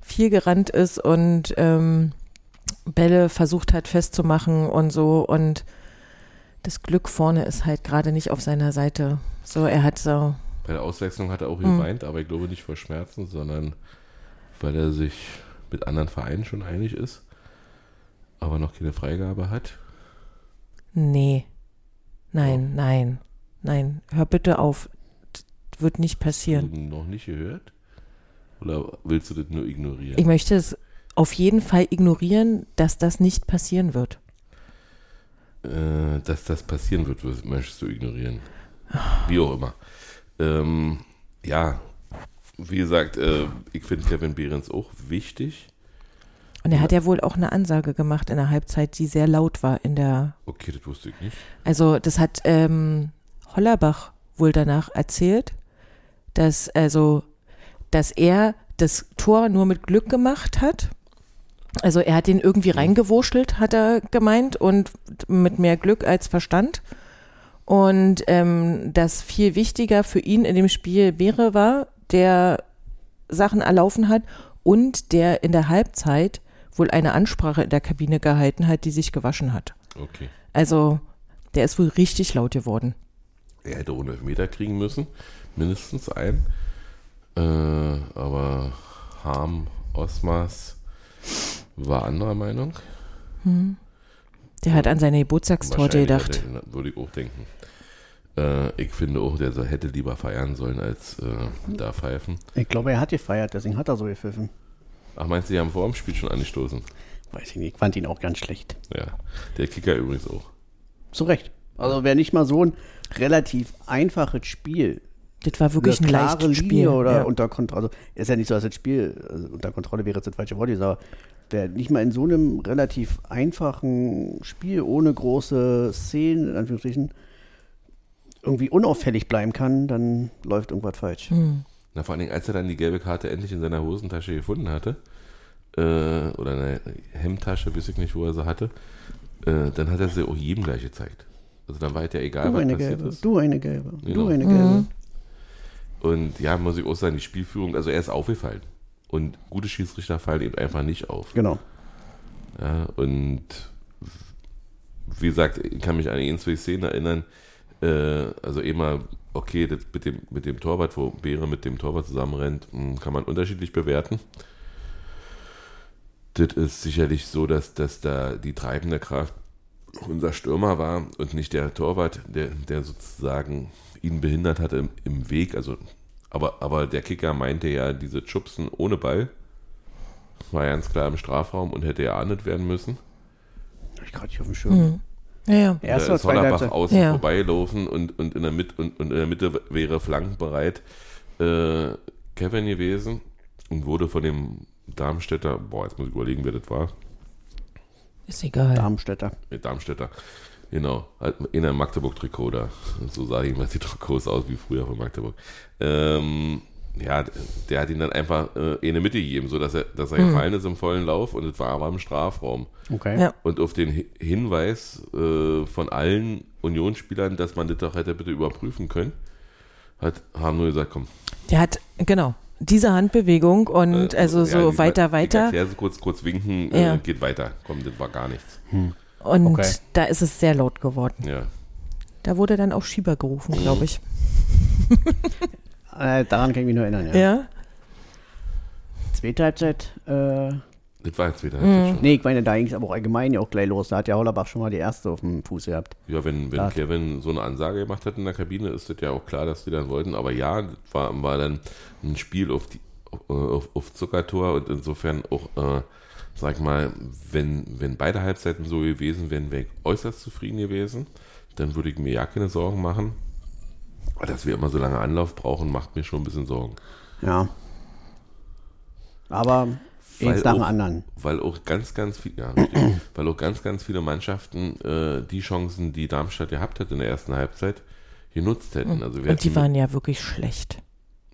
viel gerannt ist und ähm, Bälle versucht hat festzumachen und so und das Glück vorne ist halt gerade nicht auf seiner Seite. So, er hat so, Bei der Auswechslung hat er auch Hm. geweint, aber ich glaube nicht vor Schmerzen, sondern weil er sich mit anderen Vereinen schon einig ist. aber noch keine Freigabe hat. Nee. Nein, nein, nein. Hör bitte auf. Das wird nicht passieren. Hast du noch nicht gehört? Oder willst du das nur ignorieren? Ich möchte es auf jeden Fall ignorieren, dass das nicht passieren wird. Äh, dass das passieren wird, wirst- möchtest du ignorieren. Wie auch immer. Ähm, ja, wie gesagt, äh, ich finde Kevin Behrens auch wichtig. Und er hat ja wohl auch eine Ansage gemacht in der Halbzeit, die sehr laut war in der Okay, das wusste ich nicht. Also das hat ähm, Hollerbach wohl danach erzählt, dass also, dass er das Tor nur mit Glück gemacht hat. Also er hat ihn irgendwie reingewurschtelt, hat er gemeint, und mit mehr Glück als Verstand. Und ähm, das viel wichtiger für ihn in dem Spiel Beere war, der Sachen erlaufen hat und der in der Halbzeit wohl eine Ansprache in der Kabine gehalten hat, die sich gewaschen hat. Okay. Also, der ist wohl richtig laut geworden. Er hätte ohne Meter kriegen müssen, mindestens ein. Äh, aber Harm, Osmas war anderer Meinung. Der hat an seine Geburtstagstorte gedacht. hätte er- Würde ich auch denken. Äh, ich finde auch, der hätte lieber feiern sollen, als äh, da pfeifen. Ich glaube, er hat gefeiert, deswegen hat er so gepfiffen. Ach, meinst du, die haben vor dem Spiel schon angestoßen? Weiß ich nicht, ich fand ihn auch ganz schlecht. Ja. Der Kicker übrigens auch. Zu Recht. Also wäre nicht mal so ein relativ einfaches Spiel. Das war wirklich ein eine klare leichtes Linie Spiel. oder ja. unter Kontrolle. Also ist ja nicht so, dass das Spiel also unter Kontrolle wäre, jetzt das falsche Wort, aber wer nicht mal in so einem relativ einfachen Spiel ohne große Szenen, in Anführungsstrichen, irgendwie unauffällig bleiben kann, dann läuft irgendwas falsch. Hm. Na, vor allen Dingen, als er dann die gelbe Karte endlich in seiner Hosentasche gefunden hatte, äh, oder eine Hemdtasche, weiß ich nicht, wo er sie hatte, äh, dann hat er sie auch jedem gleich gezeigt. Also dann war es ja egal, Du was eine passiert gelbe, ist. du eine gelbe, Genau. du eine gelbe. Und ja, muss ich auch sagen, die Spielführung, also er ist aufgefallen. Und gute Schiedsrichter fallen eben einfach nicht auf. Genau. Ja, und wie gesagt, ich kann mich an ein, zwei Szenen erinnern. Äh, also immer, okay, das mit dem, mit dem Torwart, wo Beere mit dem Torwart zusammenrennt, mh, kann man unterschiedlich bewerten. Das ist sicherlich so, dass, dass da die treibende Kraft unser Stürmer war und nicht der Torwart, der, der sozusagen ihn behindert hatte im, im Weg. Also, aber, aber der Kicker meinte ja, diese Schubsen ohne Ball war ganz klar im Strafraum und hätte geahndet werden müssen. Ich gerade nicht auf dem Schirm. Ja, ja. Erste da ist Hollerbach außen Ja. vorbeilaufen und, und, in der Mitte, und, und in der Mitte wäre flankenbereit äh, Kevin gewesen und wurde von dem Darmstädter, boah, jetzt muss ich überlegen, wer das war. Ist egal. Darmstädter. Nee, Darmstädter. Genau, halt in einem Magdeburg-Trikot da. (laughs) So sah jedenfalls die Trikots aus wie früher von Magdeburg. Ähm, ja, der hat ihn dann einfach äh, in die Mitte gegeben, sodass er, dass er gefallen ist im vollen Lauf und es war aber im Strafraum. Okay. Ja. Und auf den Hi- Hinweis äh, von allen Unionsspielern, dass man das doch hätte bitte überprüfen können, hat, haben nur gesagt, komm. Der hat, genau, diese Handbewegung und äh, also ja, so die- weiter, die weiter. Erklärse kurz, kurz winken, Ja. äh, geht weiter. Komm, das war gar nichts. Und Okay. da ist es sehr laut geworden. Ja. Da wurde dann auch Schieber gerufen, Mhm. glaube ich. (laughs) Äh, daran kann ich mich nur erinnern, ja. Ja. Zweite Halbzeit, äh, Das war jetzt wieder. Mhm. schon. nee, ich meine, da ging es aber auch allgemein ja auch gleich los. Da hat ja Hollerbach schon mal die erste auf dem Fuß gehabt. Ja, wenn, wenn Kevin so eine Ansage gemacht hat in der Kabine, ist das ja auch klar, dass die dann wollten. Aber ja, das war, war dann ein Spiel auf, die, auf, auf Zuckertor und insofern auch, äh, sag mal, wenn, wenn beide Halbzeiten so gewesen wären, wäre ich äußerst zufrieden gewesen. Dann würde ich mir ja keine Sorgen machen. Aber dass wir immer so lange Anlauf brauchen, macht mir schon ein bisschen Sorgen. Ja. Aber Weil eins nach dem auch- anderen. Weil auch ganz, ganz viel, ja, (clears throat) weil auch ganz, ganz viele Mannschaften äh, die Chancen, die Darmstadt gehabt hat in der ersten Halbzeit, genutzt hätten. Also wir Und die waren ja wirklich schlecht.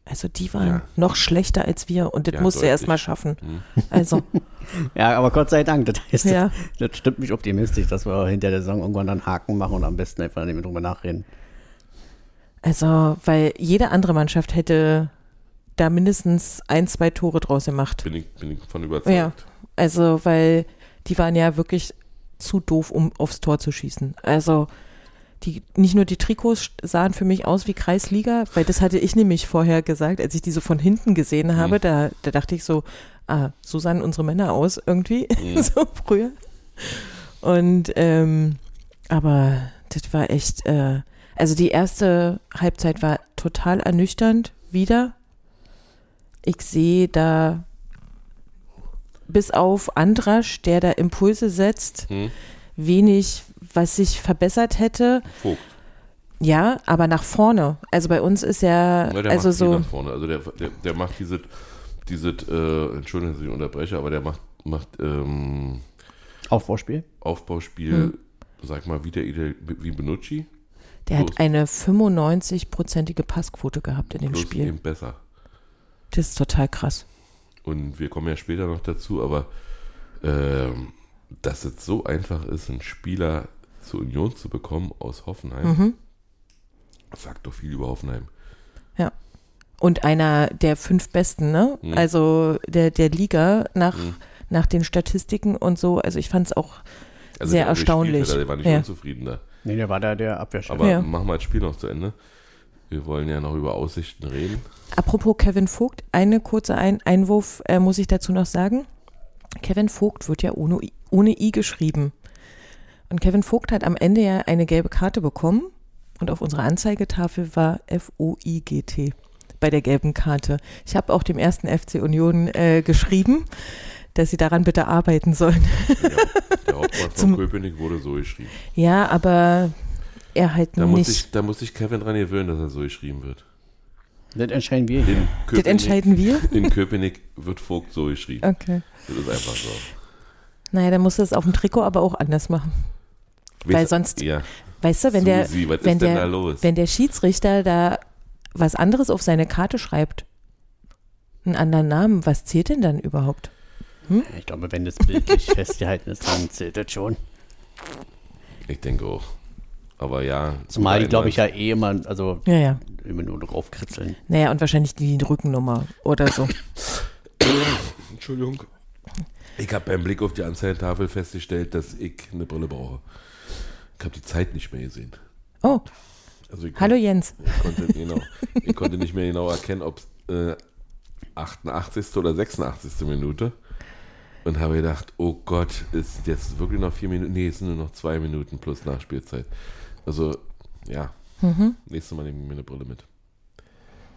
Also die waren Ja. noch schlechter als wir und das Ja, musst du erst deutlich. mal schaffen. Hm. Also, (laughs) Ja, aber Gott sei Dank, das heißt, Ja. das stimmt mich optimistisch, dass wir hinter der Saison irgendwann dann Haken machen und am besten einfach nicht mehr drüber nachreden. also, weil jede andere Mannschaft hätte da mindestens ein, zwei Tore draus gemacht. Bin ich, bin ich von überzeugt. Ja. Also, weil die waren ja wirklich zu doof, um aufs Tor zu schießen. Also, die, nicht nur die Trikots sahen für mich aus wie Kreisliga, weil das hatte ich nämlich vorher gesagt, als ich diese von hinten gesehen Mhm. habe, da, da dachte ich so, ah, so sahen unsere Männer aus irgendwie, (laughs) Mhm. so früher. Und ähm, aber das war echt, äh, also die erste Halbzeit war total ernüchternd wieder. Ich sehe da bis auf Andrasch, der da Impulse setzt, Hm? wenig, was sich verbessert hätte. Vogt. Ja, aber nach vorne. Also bei uns ist ja, Ja, der also so, nach vorne. Also der, der, der macht diese, diese äh, Entschuldigung, dass ich unterbreche, aber der macht, macht ähm, Aufbauspiel. Aufbauspiel, Hm. sag mal, wie, der, wie Benucci, der hat Los. eine 95-prozentige Passquote gehabt in dem bloß Spiel. eben besser. Das ist total krass. Und wir kommen ja später noch dazu, aber ähm, dass es so einfach ist, einen Spieler zur Union zu bekommen aus Hoffenheim, Mhm. sagt doch viel über Hoffenheim. Und einer der fünf besten, ne? Mhm. Also der, der Liga nach, Mhm. nach den Statistiken und so. Also ich fand es auch Also sehr der erstaunlich. Hat, der war nicht Ja. unzufrieden da. Nee, der war da der Abwehrchef. Aber Ja. machen wir das Spiel noch zu Ende. Wir wollen ja noch über Aussichten reden. Apropos Kevin Vogt, eine kurze Ein Einwurf äh, muss ich dazu noch sagen. Kevin Vogt wird ja ohne, ohne I geschrieben. Und Kevin Vogt hat am Ende ja eine gelbe Karte bekommen und auf unserer Anzeigetafel war F-O-I-G-T bei der gelben Karte. Ich habe auch dem ersten FC Union äh, geschrieben, dass sie daran bitte arbeiten sollen. Ja, der (laughs) Hauptmann von Zum- Köpenick wurde so geschrieben. Ja, aber er halt Da muss, nicht. ich, da muss sich Kevin dran gewöhnen, dass er so geschrieben wird. Das entscheiden wir hier. In das Köpenick, entscheiden wir? (laughs) in Köpenick wird Vogt so geschrieben. Okay. Das ist einfach so. Naja, dann musst du es auf dem Trikot aber auch anders machen. Weil sonst- Ja, Weißt du, wenn der, Susi, was wenn der, wenn der Schiedsrichter da was anderes auf seine Karte schreibt, einen anderen Namen, was zählt denn dann überhaupt? Ich glaube, wenn das bildlich (laughs) festgehalten ist, dann zählt das schon. Ich denke auch. Aber ja. Zumal die, glaube ich, ja eh immer, also Ja, ja. immer nur draufkritzeln. Naja, und wahrscheinlich die Rückennummer oder so. Entschuldigung. Ich habe beim Blick auf die Anzeigetafel festgestellt, dass ich eine Brille brauche. Ich habe die Zeit nicht mehr gesehen. Oh, Also ich hallo Jens. (laughs) Ich konnte, genau, ich konnte nicht mehr genau erkennen, ob es äh, 88. oder 86. Minute. Und habe gedacht, oh Gott, ist jetzt wirklich noch vier Minuten? Nee, es sind nur noch zwei Minuten plus Nachspielzeit. Also, ja, Mhm. nächstes Mal nehme ich mir eine Brille mit.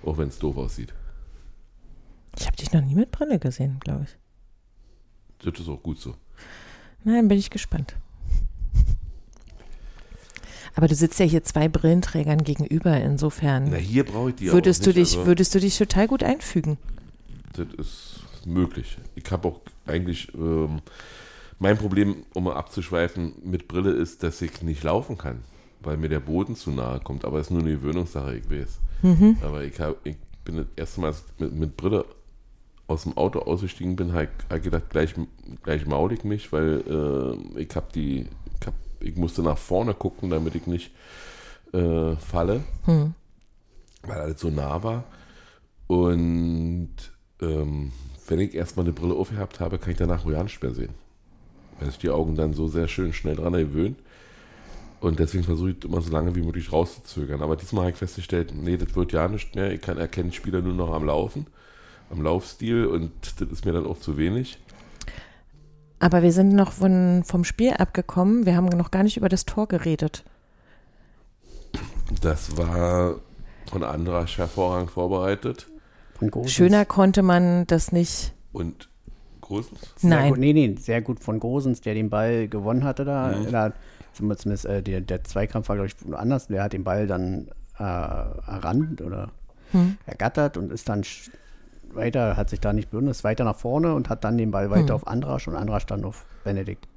Auch wenn es doof aussieht. Ich habe dich noch nie mit Brille gesehen, glaube ich. Das ist auch gut so. Dann bin ich gespannt. Aber du sitzt ja hier zwei Brillenträgern gegenüber, insofern Na, hier brauche ich die würdest auch du nicht. dich, also, würdest du dich total gut einfügen. Das ist möglich. Ich habe auch eigentlich, ähm, mein Problem, um mal abzuschweifen, mit Brille ist, dass ich nicht laufen kann, weil mir der Boden zu nahe kommt. Aber es ist nur eine Gewöhnungssache, ich weiß. Mhm. Aber ich, hab, ich bin das erste Mal mit, mit Brille aus dem Auto ausgestiegen bin, habe ich gedacht, gleich, gleich maul ich mich, weil äh, ich habe die, ich, musste nach vorne gucken, damit ich nicht äh, falle Hm. weil alles so nah war. Und ähm, wenn ich erstmal eine Brille aufgehabt habe, kann ich danach ja nicht mehr sehen. Weil sich die Augen dann so sehr schön schnell dran gewöhnen. Und deswegen versuche ich immer so lange wie möglich rauszuzögern. Aber diesmal habe ich festgestellt, nee, das wird ja nicht mehr. Ich kann erkennen Spieler nur noch am Laufen, am Laufstil und das ist mir dann auch zu wenig. Aber wir sind noch von, vom Spiel abgekommen. Wir haben noch gar nicht über das Tor geredet. Das war von Andrasch hervorragend vorbereitet. Von Gosens. Schöner konnte man das nicht. Und Großens? Sehr Nein. Gut, nee, nee, sehr gut von Gosens, der den Ball gewonnen hatte da. Mhm. da zumindest äh, der, der Zweikampf war, glaube ich, anders. Der hat den Ball dann äh, errannt oder Hm. ergattert und ist dann weiter, hat sich da nicht berührt, ist weiter nach vorne und hat dann den Ball weiter Hm. auf Andrasch und Andrasch dann auf Benedikt.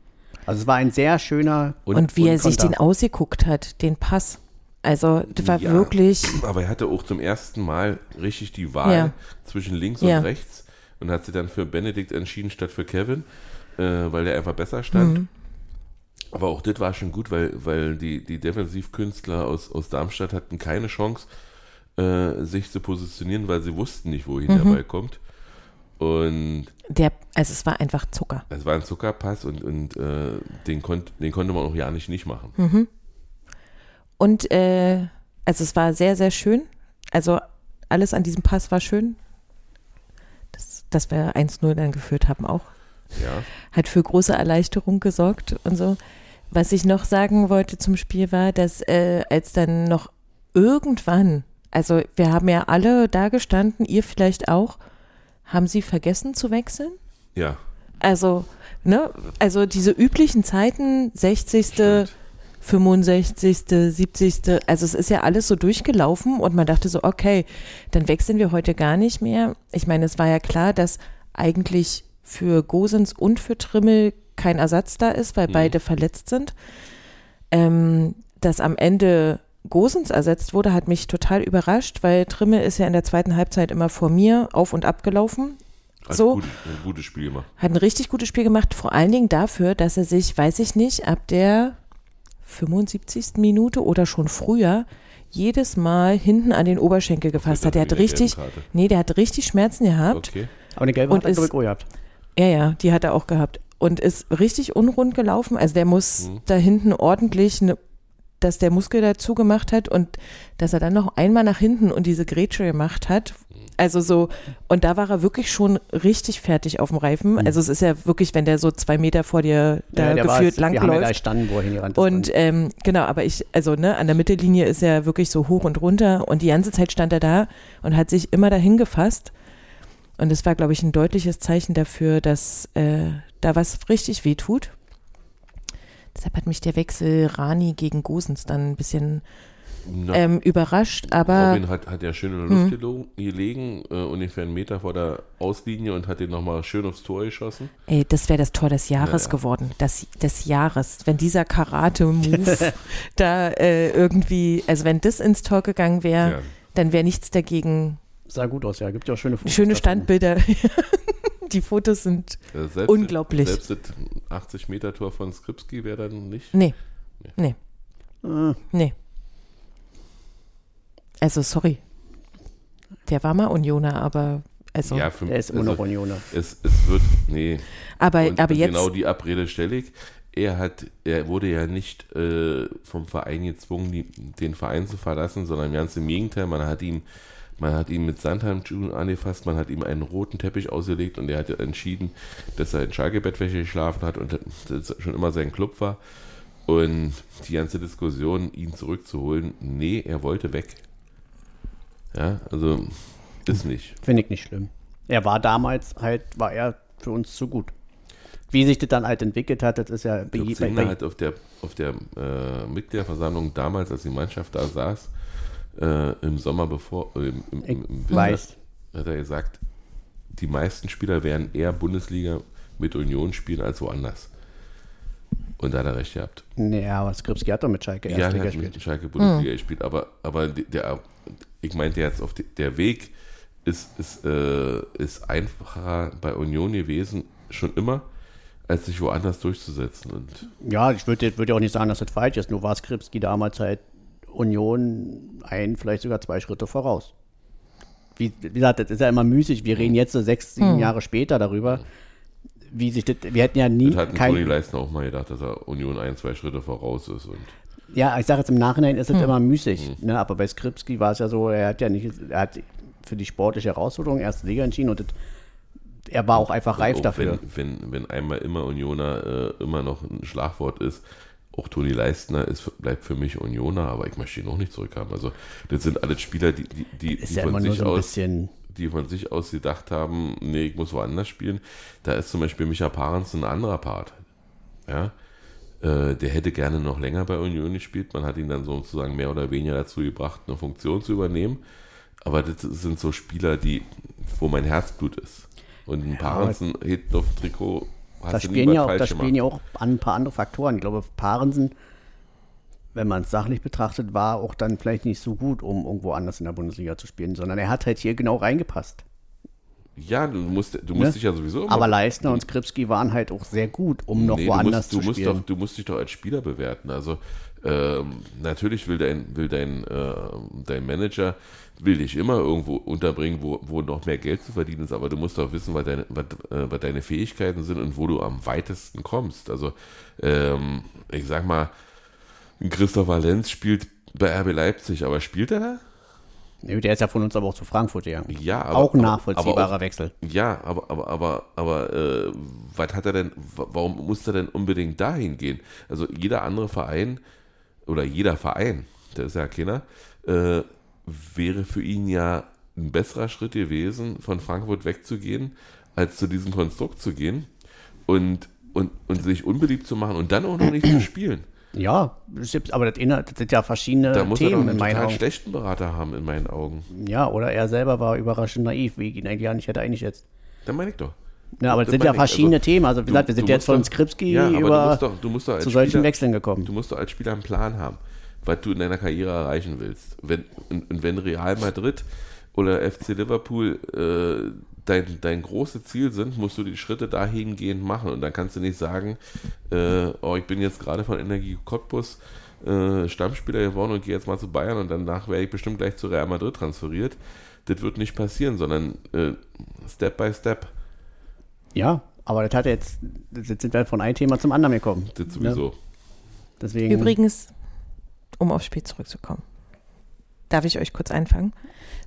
Also es war ein sehr schöner Und, wie er sich Konter. den ausgeguckt hat, den Pass. Also, das war Ja. wirklich. Aber er hatte auch zum ersten Mal richtig die Wahl Ja. zwischen links Ja. und rechts und hat sich dann für Benedikt entschieden statt für Kevin, äh, weil der einfach besser stand. Mhm. Aber auch das war schon gut, weil, weil die, die Defensivkünstler aus, aus Darmstadt hatten keine Chance, äh, sich zu positionieren, weil sie wussten nicht, wohin der Mhm. Ball kommt. Und Der, also es war einfach Zucker. es war ein Zuckerpass und, und äh, den, konnt, den konnte man auch ja nicht nicht machen. Mhm. Und äh, also es war sehr, sehr schön. Also alles an diesem Pass war schön. Das, dass wir 1-0 dann geführt haben auch. Ja. hat für große Erleichterung gesorgt und so. Was ich noch sagen wollte zum Spiel war, dass äh, als dann noch irgendwann, also wir haben ja alle da gestanden, ihr vielleicht auch, haben sie vergessen zu wechseln? Ja. Also, ne, also diese üblichen Zeiten, 60. Stimmt. 65., 70., also es ist ja alles so durchgelaufen und man dachte so, okay, dann wechseln wir heute gar nicht mehr. Ich meine, es war ja klar, dass eigentlich für Gosens und für Trimmel kein Ersatz da ist, weil Mhm. beide verletzt sind. Ähm, dass am Ende Gosens ersetzt wurde, hat mich total überrascht, weil Trimmel ist ja in der zweiten Halbzeit immer vor mir auf und ab gelaufen. Hat So. gut, ein gutes Spiel gemacht. Hat ein richtig gutes Spiel gemacht, vor allen Dingen dafür, dass er sich, weiß ich nicht, ab der 75. Minute oder schon früher jedes Mal hinten an den Oberschenkel gefasst hat. Der hat richtig, nee, der hat richtig Schmerzen gehabt. Okay. Aber eine gelbe Und hat er ist- gehabt. Ja, ja, die hat er auch gehabt. Und ist richtig unrund gelaufen. Also der muss da hinten ordentlich, ne, dass der Muskel dazu gemacht hat und dass er dann noch einmal nach hinten und diese Grätsche gemacht hat. Also so, und da war er wirklich schon richtig fertig auf dem Reifen. Also es ist ja wirklich, wenn der so zwei Meter vor dir da Ja, der war geführt jetzt- Wir haben ja langläuft. gestanden, wo er hingerannt ist. Und ähm, genau, aber ich, also ne, an der Mittellinie ist er wirklich so hoch und runter und die ganze Zeit stand er da und hat sich immer dahin gefasst. Und es war, glaube ich, ein deutliches Zeichen dafür, dass äh, da was richtig weh tut. Deshalb hat mich der Wechsel Rani gegen Gosens dann ein bisschen Na, ähm, überrascht, aber Robin hat, hat ja schön in der Luft gelo- gelegen, äh, ungefähr einen Meter vor der Auslinie und hat den nochmal schön aufs Tor geschossen. ey, das wäre das Tor des Jahres Ja, ja. geworden. Das, des Jahres. Wenn dieser Karate-Move (laughs) da äh, irgendwie, also wenn das ins Tor gegangen wäre, Ja. dann wäre nichts dagegen sah gut aus, ja. Gibt ja auch schöne Fotos. Schöne. Standbilder. (laughs) Die Fotos sind. Äh, selbst Unglaublich. Selbst das 80-Meter-Tor von Skripski wäre dann nicht. Nee. Nee. Ah, Nee. Also, sorry. Der war mal Unioner, aber. Also, Ja, für, Der ist immer noch also, Unioner. es, es wird, nee. aber, Und aber jetzt. Genau die Abrede stelle ich. Er hat, er wurde ja nicht äh, vom Verein gezwungen, die, den Verein zu verlassen, sondern ganz im Gegenteil. Man hat ihm, man hat ihn mit Sandheim-Schuhen angefasst, man hat ihm einen roten Teppich ausgelegt und er hat entschieden, dass er in Schalke-Bettwäsche geschlafen hat und das schon immer sein Club war. Und die ganze Diskussion, ihn zurückzuholen, nee, er wollte weg. Ja, also ist nicht. Finde ich nicht schlimm. Er war damals halt, war er für uns zu gut. Wie sich das dann halt entwickelt hat, das ist ja bei, Ich bei, glaube, bei, hat auf der, auf der äh, Mitgliederversammlung damals, als die Mannschaft da saß, äh, im Sommer bevor, äh, im, im, im Winter, weiß. hat er gesagt, die meisten Spieler werden eher Bundesliga mit Union spielen als woanders. Und da hat er recht gehabt. Naja, aber Skripski hat doch mit Schalke Ja, Erstliga der hat gespielt. mit Schalke Bundesliga gespielt, aber, aber der, ich meinte jetzt, auf die, der Weg ist, ist, äh, ist einfacher bei Union gewesen, schon immer, als sich woanders durchzusetzen. Und Ja, ich würde würd ja auch nicht sagen, dass das falsch ist. Nur war Skripski damals halt Union ein, vielleicht sogar zwei Schritte voraus. Wie, wie gesagt, das ist ja immer müßig. Wir reden jetzt so sechs, sieben Jahre später darüber, wie sich das, wir hätten ja nie Das hat ein Toni kein, Leistner auch mal gedacht, dass er Union ein, zwei Schritte voraus ist. Und Ja, ich sage jetzt im Nachhinein ist es immer müßig. Ne? Aber bei Skripski war es ja so, er hat ja nicht, er hat für die sportliche Herausforderung erste Liga entschieden und das, er war auch einfach reif auch dafür. Wenn, wenn, wenn einmal immer Unioner äh, immer noch ein Schlagwort ist, auch Toni Leistner ist, bleibt für mich Unioner, aber ich möchte ihn noch nicht zurückhaben. Also das sind alles Spieler, die, die, die, die ja von sich so aus die von sich aus gedacht haben, nee, ich muss woanders spielen. Da ist zum Beispiel Micha Parenz ein anderer Part. Ja, äh, der hätte gerne noch länger bei Union gespielt. Man hat ihn dann sozusagen mehr oder weniger dazu gebracht, eine Funktion zu übernehmen. Aber das sind so Spieler, die, wo mein Herzblut ist. Und ein Parensen hinten auf dem Trikot Da spielen, ja auch, da spielen ja auch ein paar andere Faktoren. Ich glaube, Parensen, wenn man es sachlich betrachtet, war auch dann vielleicht nicht so gut, um irgendwo anders in der Bundesliga zu spielen, sondern er hat halt hier genau reingepasst. Ja, du musst, du musst Ne? dich ja sowieso immer- Aber Leistner und Skripski waren halt auch sehr gut, um noch Nee, woanders musst, zu spielen. Musst doch, du musst dich doch als Spieler bewerten. Also ähm, natürlich will dein, will dein, äh, dein Manager will dich immer irgendwo unterbringen, wo, wo noch mehr Geld zu verdienen ist, aber du musst doch wissen, was deine, was, äh, was deine Fähigkeiten sind und wo du am weitesten kommst. Also ähm, ich sag mal, Christopher Lenz spielt bei RB Leipzig, aber spielt er da? Nee, Der ist ja von uns aber auch zu Frankfurt gegangen. Ja, aber, auch ein nachvollziehbarer aber auch, Wechsel. Ja, aber, aber, aber, aber, äh, was hat er denn, wa- warum muss er denn unbedingt dahin gehen? Also jeder andere Verein oder jeder Verein, der ist ja keiner, äh, wäre für ihn ja ein besserer Schritt gewesen, von Frankfurt wegzugehen, als zu diesem Konstrukt zu gehen und, und, und sich unbeliebt zu machen und dann auch noch nicht zu spielen. Ja, aber das, das sind ja verschiedene Da muss er doch Themen in einen total schlechten Berater haben, in meinen Augen. Ja, oder er selber war überraschend naiv, wie ich ihn eigentlich gar nicht hätte eingeschätzt. Dann meine ich doch. Ja, aber das Das sind ja ich. verschiedene Also, Themen. Also wie gesagt, wir sind jetzt von Skripski Ja, aber du über musst doch- du musst doch zu solchen Spieler- Wechseln gekommen. Du musst doch als Spieler einen Plan haben, was du in deiner Karriere erreichen willst. Wenn, und, und wenn Real Madrid oder FC Liverpool äh, dein, dein großes Ziel sind, musst du die Schritte dahingehend machen. Und dann kannst du nicht sagen, äh, oh, ich bin jetzt gerade von Energie Cottbus äh, Stammspieler geworden und gehe jetzt mal zu Bayern und danach werde ich bestimmt gleich zu Real Madrid transferiert. Das wird nicht passieren, sondern äh, Step by Step. Ja, aber das hat jetzt, jetzt sind wir von einem Thema zum anderen gekommen. Das sowieso. Ja, deswegen. Übrigens, um aufs Spiel zurückzukommen, darf ich euch kurz einfangen?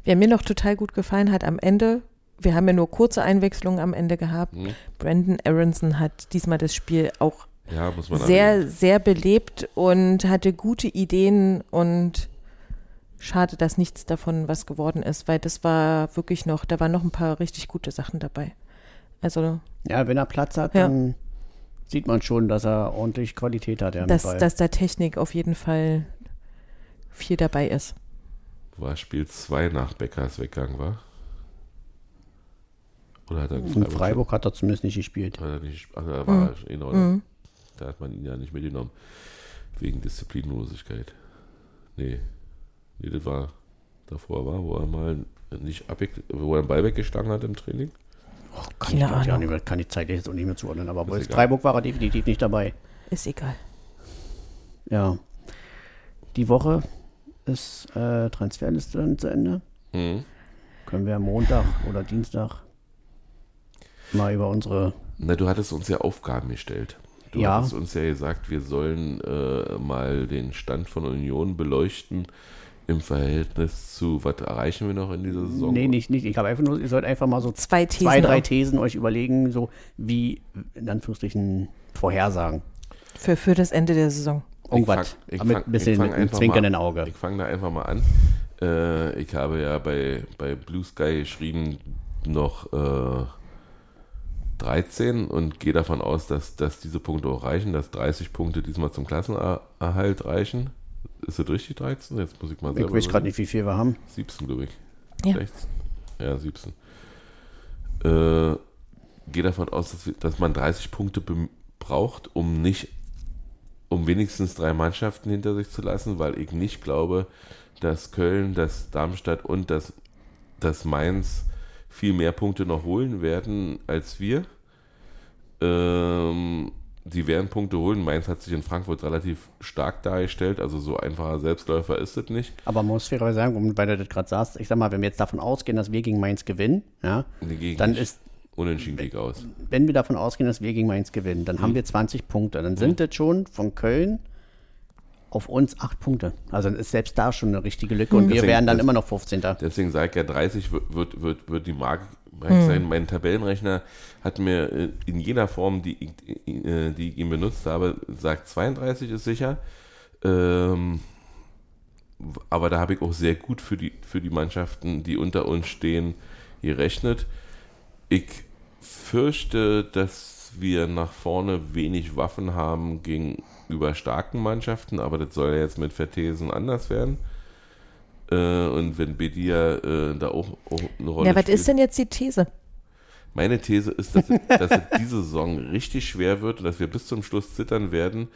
Wer mir noch total gut gefallen hat am Ende, wir haben ja nur kurze Einwechslungen am Ende gehabt. Hm? Brandon Aronson hat diesmal das Spiel auch Ja, muss man sehr, sehr belebt und hatte gute Ideen und schade, dass nichts davon was geworden ist, weil das war wirklich noch, da waren noch ein paar richtig gute Sachen dabei. Also, Ja, wenn er Platz hat, Ja. dann sieht man schon, dass er ordentlich Qualität hat. Dass, dass da Technik auf jeden Fall viel dabei ist. war Spiel 2 nach Beckers Weggang war? Oder hat er In Freiburg hat er zumindest nicht gespielt. Hat er nicht, ach, da war er in Ordnung. Da hat man ihn ja nicht mitgenommen. Wegen Disziplinlosigkeit. Nee. Nee, das war davor war, wo er mal nicht abweg, wo er den Ball weggeschlagen hat im Training. Kann Keine ich, Ahnung. nicht mehr, kann ich zeitlich jetzt auch nicht mehr zuordnen. Aber egal. Freiburg war er definitiv nicht dabei. Ist egal. Ja. Die Woche ist äh, Transferliste dann zu Ende. Mhm. Können wir Montag oder Dienstag mal über unsere. Na, du hattest uns ja Aufgaben gestellt. Du Ja. hattest uns ja gesagt, wir sollen äh, mal den Stand von Union beleuchten im Verhältnis zu, was erreichen wir noch in dieser Saison? Nee, nicht, nicht. Ich habe einfach nur, ihr sollt einfach mal so Zwei Thesen. zwei, drei auch Thesen euch überlegen, so wie in Anführungsstrichen Vorhersagen. für, für das Ende der Saison. Irgendwas. ich mit fang- ein bisschen ich fang mit einem zwinkernden Auge. Ich fange da einfach mal an. Äh, ich habe ja bei, bei Blue Sky geschrieben noch äh, 13 und gehe davon aus, dass, dass diese Punkte auch reichen, dass 30 Punkte diesmal zum Klassenerhalt reichen. Ist das richtig, 13? Jetzt muss ich mal Ich selber weiß gerade nicht, wie viel wir haben. 17, glaube ich. Ja. Vielleicht? Ja, 17. Äh, gehe davon aus, dass, wir, dass man 30 Punkte braucht, um nicht, um wenigstens drei Mannschaften hinter sich zu lassen, weil ich nicht glaube, dass Köln, dass Darmstadt und dass, dass Mainz viel mehr Punkte noch holen werden als wir. Ähm, die werden Punkte holen. Mainz hat sich in Frankfurt relativ stark dargestellt, also so einfacher Selbstläufer ist es nicht. Aber man muss fairerweise sagen, weil du das gerade sagst, ich sag mal, wenn wir jetzt davon ausgehen, dass wir gegen Mainz gewinnen, ja, Nee, dann ist, Unentschieden Weg aus. wenn wir davon ausgehen, dass wir gegen Mainz gewinnen, dann Mhm. haben wir 20 Punkte. Dann sind das schon von Köln auf uns 8 Punkte. Also dann ist selbst da schon eine richtige Lücke und wir Deswegen- wären dann das- immer noch 15. Deswegen sage ich ja, 30 wird, wird, wird, wird die Marke Marke sein. Mein Tabellenrechner hat mir äh, in jener Form, die, ich- äh, die ich ihm benutzt habe, sagt 32 ist sicher. Ähm, aber da habe ich auch sehr gut für die, für die Mannschaften, die unter uns stehen, gerechnet. Ich fürchte, dass wir nach vorne wenig Waffen haben gegenüber starken Mannschaften, aber das soll ja jetzt mit Verthesen anders werden. Äh, und wenn Bedia äh, da auch, auch eine Rolle Ja, was spielt. ist denn jetzt die These? Meine These ist, dass, es- (laughs) dass es diese Saison richtig schwer wird und dass wir bis zum Schluss zittern werden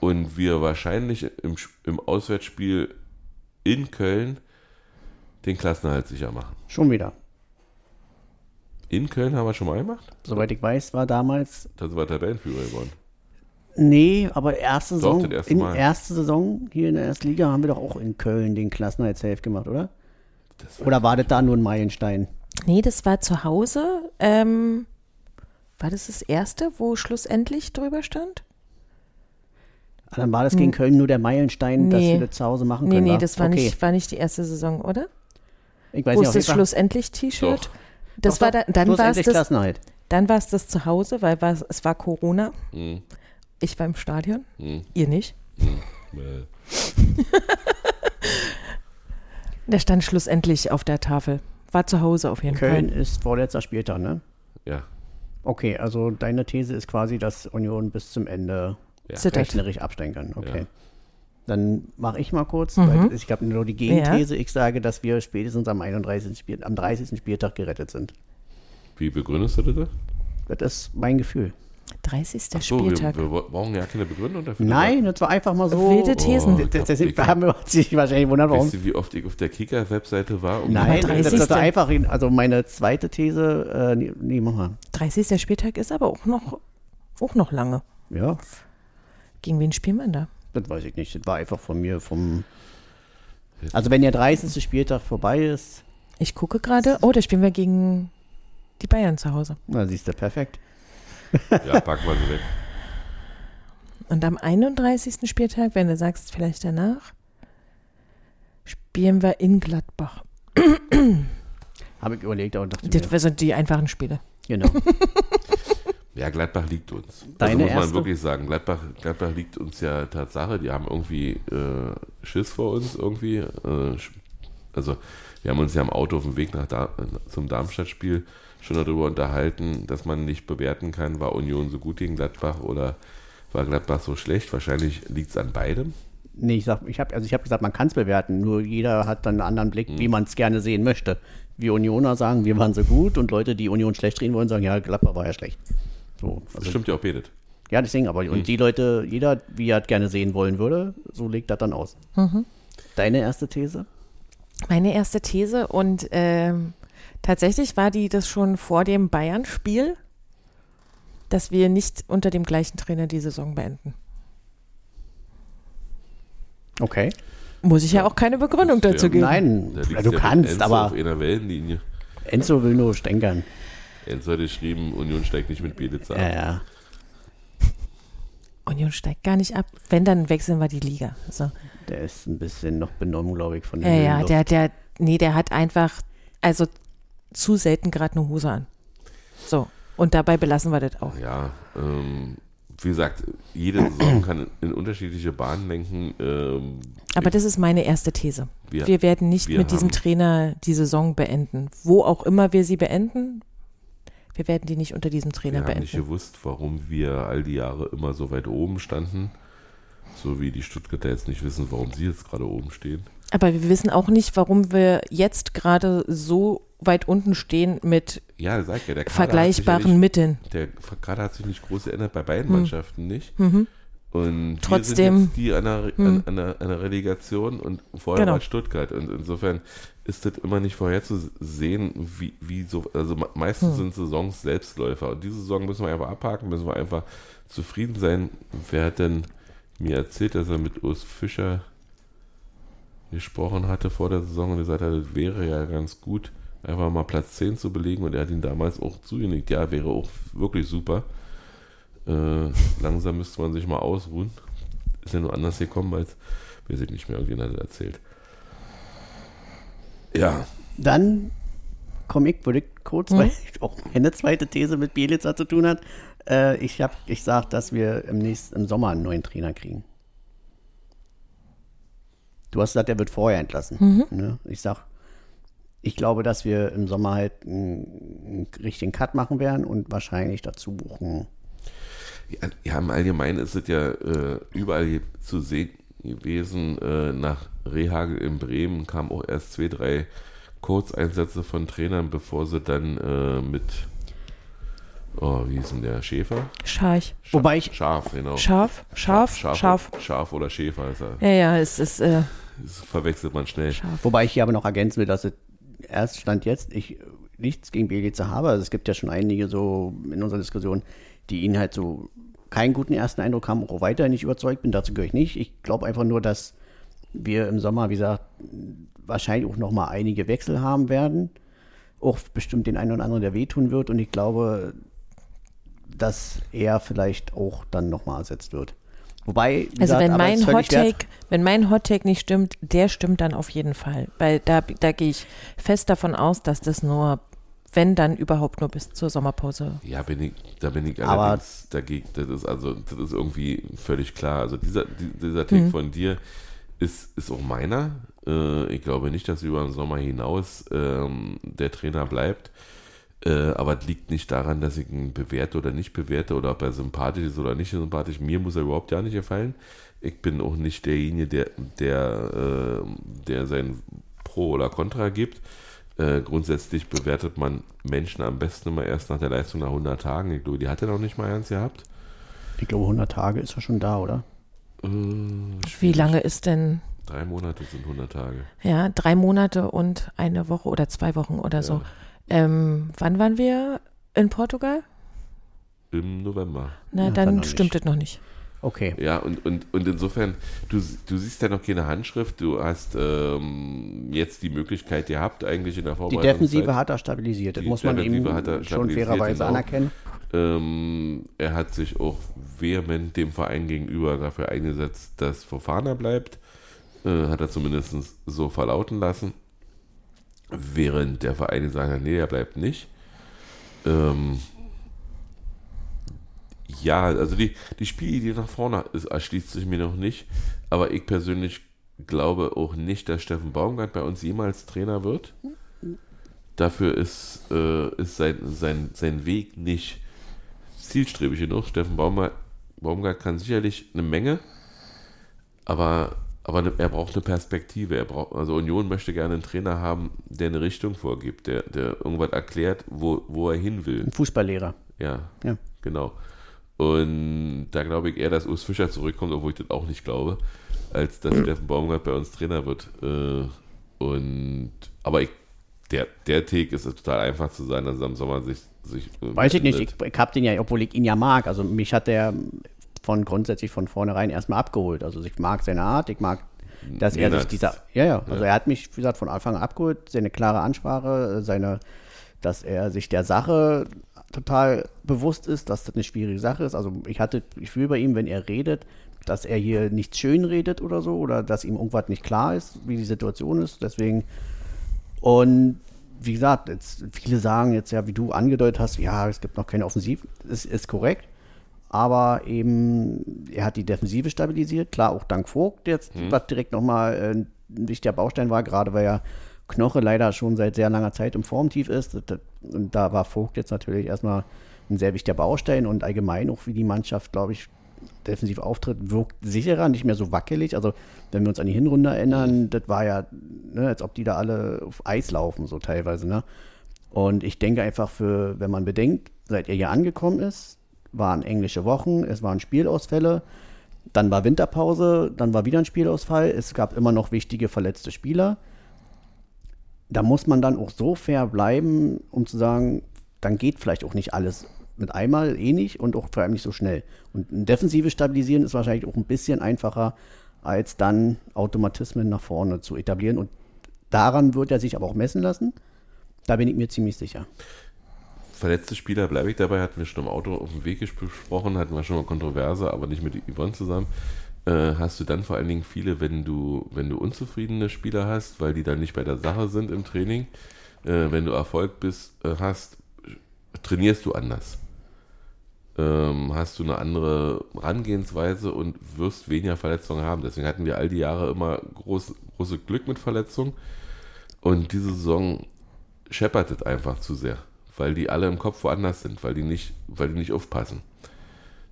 und wir wahrscheinlich im, im Auswärtsspiel in Köln den Klassenerhalt sicher machen. Schon wieder. In Köln haben wir schon mal gemacht? Soweit ich weiß, war damals, Da sind wir Tabellenführer geworden. Nee, aber erste Doch, Saison, erste in Mal. erste Saison hier in der ersten Liga haben wir doch auch in Köln den Klassenerhalt gemacht, oder? War, Oder war das da nur ein Meilenstein? Nee, das war zu Hause. Ähm, war das das erste, wo schlussendlich drüber stand? Ah, Dann war das gegen Köln nur der Meilenstein, dass Nee. wir das zu Hause machen Nee, können. nee, wa? das war, okay. nicht, war nicht die erste Saison, oder? Ich weiß Wo nicht, ist das schlussendlich T-Shirt? Das Doch, war da, dann war es schlussendlich das, Klassenheit. dann war es das zu Hause, weil war, es war Corona. Hm, Ich war im Stadion, hm, ihr nicht. äh, (laughs) Der stand schlussendlich auf der Tafel. War zu Hause auf jeden Köln Fall. ist vorletzter Spieltag, ne? ja, Okay, also deine These ist quasi, dass Union bis zum Ende ja. Rechnerisch absteigen kann. Okay. Ja. Dann mache ich mal kurz, Mhm. weil ich habe nur die Gegenthese. Ich sage, dass wir spätestens am 31. Spiel, am 30. Spieltag gerettet sind. Wie begründest du das? Das ist mein Gefühl. 30. Ach so, wir, Spieltag. wir brauchen ja keine Begründung dafür. Nein, das war einfach mal so. Wilde Thesen. Oh, Das- haben wir uns sich wahrscheinlich wundern, warum. Weißt du, wie oft ich auf der Kicker-Webseite war? um Nein, die- das 30. ist einfach, also meine zweite These, äh, nee, nee, mach mal. 30. Spieltag ist aber auch noch, auch noch lange. Ja, Gegen wen spielt man da? das weiß ich nicht. Das war einfach von mir vom. Also wenn der 30. Spieltag vorbei ist, Ich gucke gerade. Oh, da spielen wir gegen die Bayern zu Hause. na siehst du, perfekt. Ja, packen wir sie weg. Und am 31. Spieltag, wenn du sagst, vielleicht danach, spielen wir in Gladbach. Habe ich überlegt, aber dachte Das mir, sind die einfachen Spiele. genau. (laughs) Ja, Gladbach liegt uns. Deine also muss man erste? wirklich sagen, Gladbach, Gladbach liegt uns ja Tatsache. Die haben irgendwie äh, Schiss vor uns irgendwie. Äh, also wir haben uns ja im Auto auf dem Weg nach da zum Darmstadt-Spiel schon darüber unterhalten, dass man nicht bewerten kann, war Union so gut gegen Gladbach oder war Gladbach so schlecht. Wahrscheinlich liegt es an beidem. Nee, ich sag, ich habe also ich hab gesagt, man kann es bewerten, nur jeder hat dann einen anderen Blick, Mhm. wie man es gerne sehen möchte. Wir Unioner sagen, wir waren so gut und Leute, die Union schlecht reden wollen, sagen, ja, Gladbach war ja schlecht. So, Das also, stimmt ja auch betet. ja, deswegen, aber Mhm. und die Leute, jeder, wie er es gerne sehen wollen würde, so legt das dann aus. Mhm. Deine erste These? Meine erste These und ähm, tatsächlich war die das schon vor dem Bayern-Spiel, dass wir nicht unter dem gleichen Trainer die Saison beenden. Okay. Muss ich ja, auch keine Begründung Das dazu wär- geben. Nein, du ja kannst, Enzo aber auf einer Wellenlinie. Enzo will nur stänkern. Enzo hat geschrieben, Union steigt nicht mit Bielitz ab. Ja, ja. Union steigt gar nicht ab. Wenn, dann wechseln wir die Liga. So. Der ist ein bisschen noch benommen, glaube ich, von Ja, der ja, Höhenluft. der, der, nee, der hat einfach, also zu selten gerade eine Hose an. So. Und dabei belassen wir das auch. Ja, ähm, wie gesagt, jede Saison kann in unterschiedliche Bahnen lenken. Ähm, Aber das ist meine erste These. wir, Wir werden nicht wir mit diesem Trainer die Saison beenden. Wo auch immer wir sie beenden, wir werden die nicht unter diesem Trainer wir haben nicht beenden. gewusst, warum wir all die Jahre immer so weit oben standen. So wie die Stuttgarter jetzt nicht wissen, warum sie jetzt gerade oben stehen. Aber wir wissen auch nicht, warum wir jetzt gerade so weit unten stehen mit Ja, sag ja, der Kader vergleichbaren Mitteln. Der Kader hat sich nicht groß geändert, bei beiden Mannschaften nicht. Mhm. Und Trotzdem- wir sind jetzt die an der, Hm. an, an, an der Relegation und vorher Genau. war Stuttgart. Und insofern ist das immer nicht vorherzusehen, wie, wie so, also me- meistens Hm. sind Saisons Selbstläufer. Und diese Saison müssen wir einfach abhaken, müssen wir einfach zufrieden sein. Wer hat denn mir erzählt, dass er mit Urs Fischer gesprochen hatte vor der Saison und gesagt hat, das wäre ja ganz gut, einfach mal Platz 10 zu belegen. Und er hat ihn damals auch zugenickt. Ja, wäre auch wirklich super. Äh, langsam (laughs) müsste man sich mal ausruhen. Ist ja nur anders gekommen, als wir sind nicht mehr, irgendjemand hat das erzählt. Ja, Dann komme ich, würde ich kurz, Mhm. weil auch meine zweite These mit Bielitzer zu tun hat. Äh, ich hab, ich sage, dass wir im nächsten im Sommer einen neuen Trainer kriegen. Du hast gesagt, der wird vorher entlassen. Ne? Ich sag, ich glaube, dass wir im Sommer halt einen, einen richtigen Cut machen werden und wahrscheinlich dazu buchen. Ja, ja, im Allgemeinen ist es ja äh, überall zu sehen gewesen. Äh, nach Rehagel in Bremen kamen auch erst zwei, drei Kurzeinsätze von Trainern, bevor sie dann äh, mit, oh, wie hieß denn der, Schäfer? Scharch. Scha- Wobei ich- Scharf, genau. Scharf, scharf, Scharf, scharf. Scharf oder Schäfer, ist er. Ja, ja, es ist äh, Das verwechselt man schnell. scharf. Wobei ich hier aber noch ergänzen will, dass es erst stand jetzt, ich nichts gegen Bielitzer habe. Also es gibt ja schon einige so in unserer Diskussion, die ihn halt so keinen guten ersten Eindruck haben, auch weiter nicht überzeugt bin. Dazu gehöre ich nicht. Ich glaube einfach nur, dass wir im Sommer, wie gesagt, wahrscheinlich auch noch mal einige Wechsel haben werden. Auch bestimmt den einen oder anderen, der wehtun wird. Und ich glaube, dass er vielleicht auch dann noch mal ersetzt wird. Wobei, wie Also gesagt, wenn mein wert- Hottake, wenn mein Hottake nicht stimmt, der stimmt dann auf jeden Fall. Weil da, da gehe ich fest davon aus, dass das nur, wenn dann überhaupt nur bis zur Sommerpause. Ja, bin ich, da bin ich Aber- allerdings dagegen. Das ist also, das ist irgendwie völlig klar. Also dieser, die- dieser Take von dir ist, ist auch meiner. Äh, ich glaube nicht, dass über den Sommer hinaus ähm, der Trainer bleibt. Äh, aber es liegt nicht daran, dass ich ihn bewerte oder nicht bewerte oder ob er sympathisch ist oder nicht sympathisch. Mir muss er überhaupt gar nicht gefallen. Ich bin auch nicht derjenige, der, der, äh, der sein Pro oder Contra gibt. Äh, grundsätzlich bewertet man Menschen am besten immer erst nach der Leistung nach 100 Tagen. Ich glaube, die hat er noch nicht mal ernst gehabt. Ich glaube, 100 Tage ist er schon da, oder? Äh, Wie lange ist denn, Drei Monate sind 100 Tage. ja, drei Monate und eine Woche oder zwei Wochen oder so. Ähm, wann waren wir in Portugal? Im November. Na, Ja, dann dann stimmt nicht. es noch nicht. Okay. Ja, und, und, und insofern, du, du siehst ja noch keine Handschrift. Du hast ähm, jetzt die Möglichkeit gehabt, eigentlich in der Die Vorbereitung. Defensive hat er stabilisiert. Das Die muss man ihm Defensive hat er schon fairerweise genau. anerkennen. Ähm, er hat sich auch vehement dem Verein gegenüber dafür eingesetzt, dass Fofana bleibt. Äh, hat er zumindest so verlauten lassen. Während der Verein gesagt hat, nee, er bleibt nicht. Ähm, ja, also die, die Spielidee nach vorne ist, erschließt sich mir noch nicht. Aber ich persönlich glaube auch nicht, dass Steffen Baumgart bei uns jemals Trainer wird. Dafür ist, äh, ist sein, sein, sein Weg nicht zielstrebig genug. Steffen Baumgart, Baumgart kann sicherlich eine Menge, aber, aber ne- er braucht eine Perspektive. Er braucht, also Union möchte gerne einen Trainer haben, der eine Richtung vorgibt, der, der irgendwas erklärt, wo, wo er hin will. Ein Fußballlehrer. Ja, Ja. genau. Und da glaube ich eher, dass Urs Fischer zurückkommt, obwohl ich das auch nicht glaube, als dass Steffen Baumgart bei uns Trainer wird. Äh, Und aber ich, der, der Take ist es total einfach zu sein, dass er im Sommer sich. sich äh, Weiß ich nicht. Ich, ich habe den ja, obwohl ich ihn ja mag. Also mich hat der von grundsätzlich von vornherein erstmal abgeholt. Also ich mag seine Art, ich mag, dass er sich dieser. Ja, ja. Also er hat mich, wie gesagt, von Anfang an abgeholt. Seine klare Ansprache, seine, dass er sich der Sache total bewusst ist, dass das eine schwierige Sache ist. Also ich hatte, ich fühle bei ihm, wenn er redet, dass er hier nichts schön redet oder so, oder dass ihm irgendwas nicht klar ist, wie die Situation ist. Deswegen und wie gesagt, jetzt, viele sagen jetzt ja, wie du angedeutet hast, ja, es gibt noch keine Offensiv. Das ist korrekt. Aber eben, er hat die Defensive stabilisiert. Klar, auch dank Vogt jetzt, was direkt nochmal äh, ein wichtiger Baustein war, gerade weil ja Knoche leider schon seit sehr langer Zeit im Formtief ist. Und da war Vogt jetzt natürlich erstmal ein sehr wichtiger Baustein und allgemein auch wie die Mannschaft, glaube ich, defensiv auftritt, wirkt sicherer, nicht mehr so wackelig. Also, wenn wir uns an die Hinrunde erinnern, das war ja, ne, als ob die da alle auf Eis laufen, so teilweise, ne? Und ich denke einfach für, wenn man bedenkt, seit er hier angekommen ist, waren englische Wochen, es waren Spielausfälle, dann war Winterpause, dann war wieder ein Spielausfall, es gab immer noch wichtige verletzte Spieler. Da muss man dann auch so fair bleiben, um zu sagen, dann geht vielleicht auch nicht alles mit einmal eh nicht und auch vor allem nicht so schnell. Und ein Defensive stabilisieren ist wahrscheinlich auch ein bisschen einfacher, als dann Automatismen nach vorne zu etablieren. Und daran wird er sich aber auch messen lassen. Da bin ich mir ziemlich sicher. Verletzte Spieler bleibe ich dabei, hatten wir schon im Auto auf dem Weg besprochen, hatten wir schon mal Kontroverse, aber nicht mit Yvonne zusammen. Äh, hast du dann vor allen Dingen viele, wenn du, wenn du unzufriedene Spieler hast, weil die dann nicht bei der Sache sind im Training, äh, wenn du Erfolg bist, äh, hast, trainierst du anders. Ähm, hast du eine andere Herangehensweise und wirst weniger Verletzungen haben. Deswegen hatten wir all die Jahre immer groß, große Glück mit Verletzungen. Und diese Saison scheppert es einfach zu sehr, weil die alle im Kopf woanders sind, weil die nicht, weil die nicht aufpassen.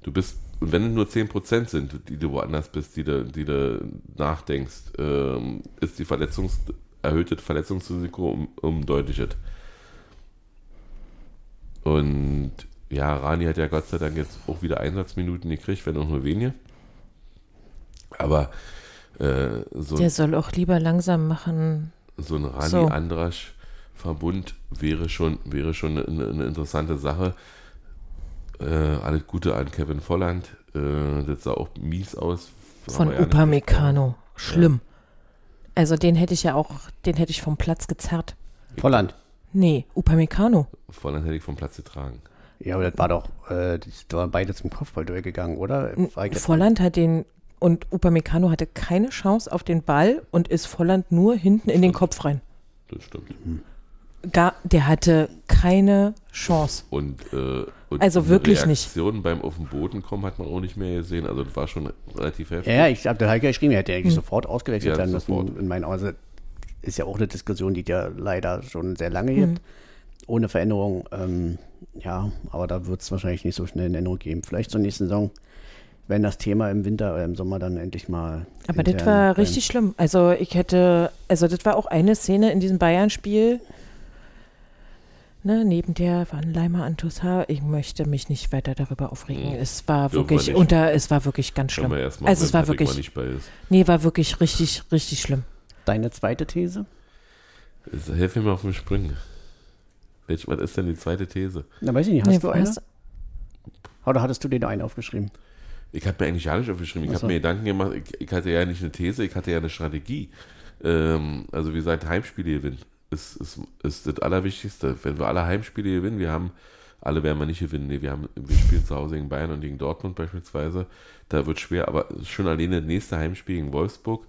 Du bist, und wenn es nur 10% sind, die du woanders bist, die du, die du nachdenkst, ähm, ist die Verletzungs, erhöhte Verletzungsrisiko um, um deutliches. Und ja, Rani hat ja Gott sei Dank jetzt auch wieder Einsatzminuten gekriegt, wenn auch nur wenige. Aber äh, so, Der soll auch lieber langsam machen. so ein Rani So. Andrasch Verbund wäre schon, wäre schon eine, eine interessante Sache. Äh, alles Gute an Kevin Volland. Äh, das sah auch mies aus. Von ja Upamecano. Schlimm. Also den hätte ich ja auch, den hätte ich vom Platz gezerrt. Volland. Nee, Upamecano. Volland hätte ich vom Platz getragen. Ja, aber das war doch, äh, das waren beide zum Kopfballduell gegangen, oder? Volland hat den und Upamecano hatte keine Chance auf den Ball und ist Volland nur hinten in den Kopf rein. Das stimmt. Gar, der hatte keine Chance. Und, äh, und Also wirklich nicht. Reaktion beim auf den Boden kommen hat man auch nicht mehr gesehen. Also das war schon relativ heftig. Ja, ich habe der Heike geschrieben, er hätte Hm. eigentlich sofort ausgewechselt Ja, werden müssen. In meinen Augen Also, ist ja auch eine Diskussion, die ja leider schon sehr lange Hm. gibt. Ohne Veränderung. Ähm, ja, aber da wird es wahrscheinlich nicht so schnell eine Änderung geben. Vielleicht zur nächsten Saison, wenn das Thema im Winter oder im Sommer dann endlich mal. Aber das war beim- richtig schlimm. Also ich hätte, also das war auch eine Szene in diesem Bayern-Spiel. Ne, neben der waren Leimer Antusa. Ich möchte mich nicht weiter darüber aufregen. Hm. Es war Dürfen wirklich unter, es war wirklich ganz schlimm. wir erstmal, Also es war wirklich, nicht bei ist. nee, war wirklich richtig, richtig schlimm. Deine zweite These? Helf mir mal auf den Sprüngen. Welch, was ist denn die zweite These? Na, weiß ich nicht. Hast Nee, du eine? hast- Oder hattest du noch einen aufgeschrieben? Ich habe mir eigentlich gar nicht aufgeschrieben. Ich habe mir Gedanken gemacht. Ich, ich hatte ja nicht eine These, ich hatte ja eine Strategie. Ähm, also wie gesagt, Heimspiele gewinnen ist, ist, ist das Allerwichtigste. Wenn wir alle Heimspiele gewinnen, wir haben, alle werden wir nicht gewinnen. Nee, wir, haben, wir spielen zu Hause gegen Bayern und gegen Dortmund beispielsweise. Da wird schwer, aber schon alleine das nächste Heimspiel gegen Wolfsburg.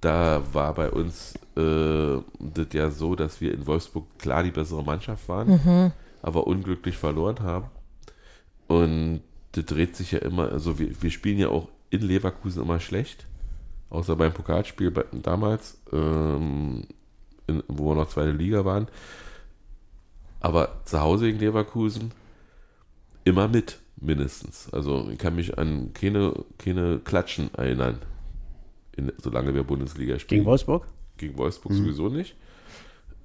Da war bei uns äh, das ja so, dass wir in Wolfsburg klar die bessere Mannschaft waren, aber unglücklich verloren haben. Und das dreht sich ja immer, also wir, wir spielen ja auch in Leverkusen immer schlecht, außer beim Pokalspiel damals, ähm, in, wo wir noch zweite Liga waren. Aber zu Hause gegen Leverkusen immer mit, mindestens. Also ich kann mich an keine, keine Klatschen erinnern, in, solange wir Bundesliga spielen. Gegen Wolfsburg? Gegen Wolfsburg sowieso nicht.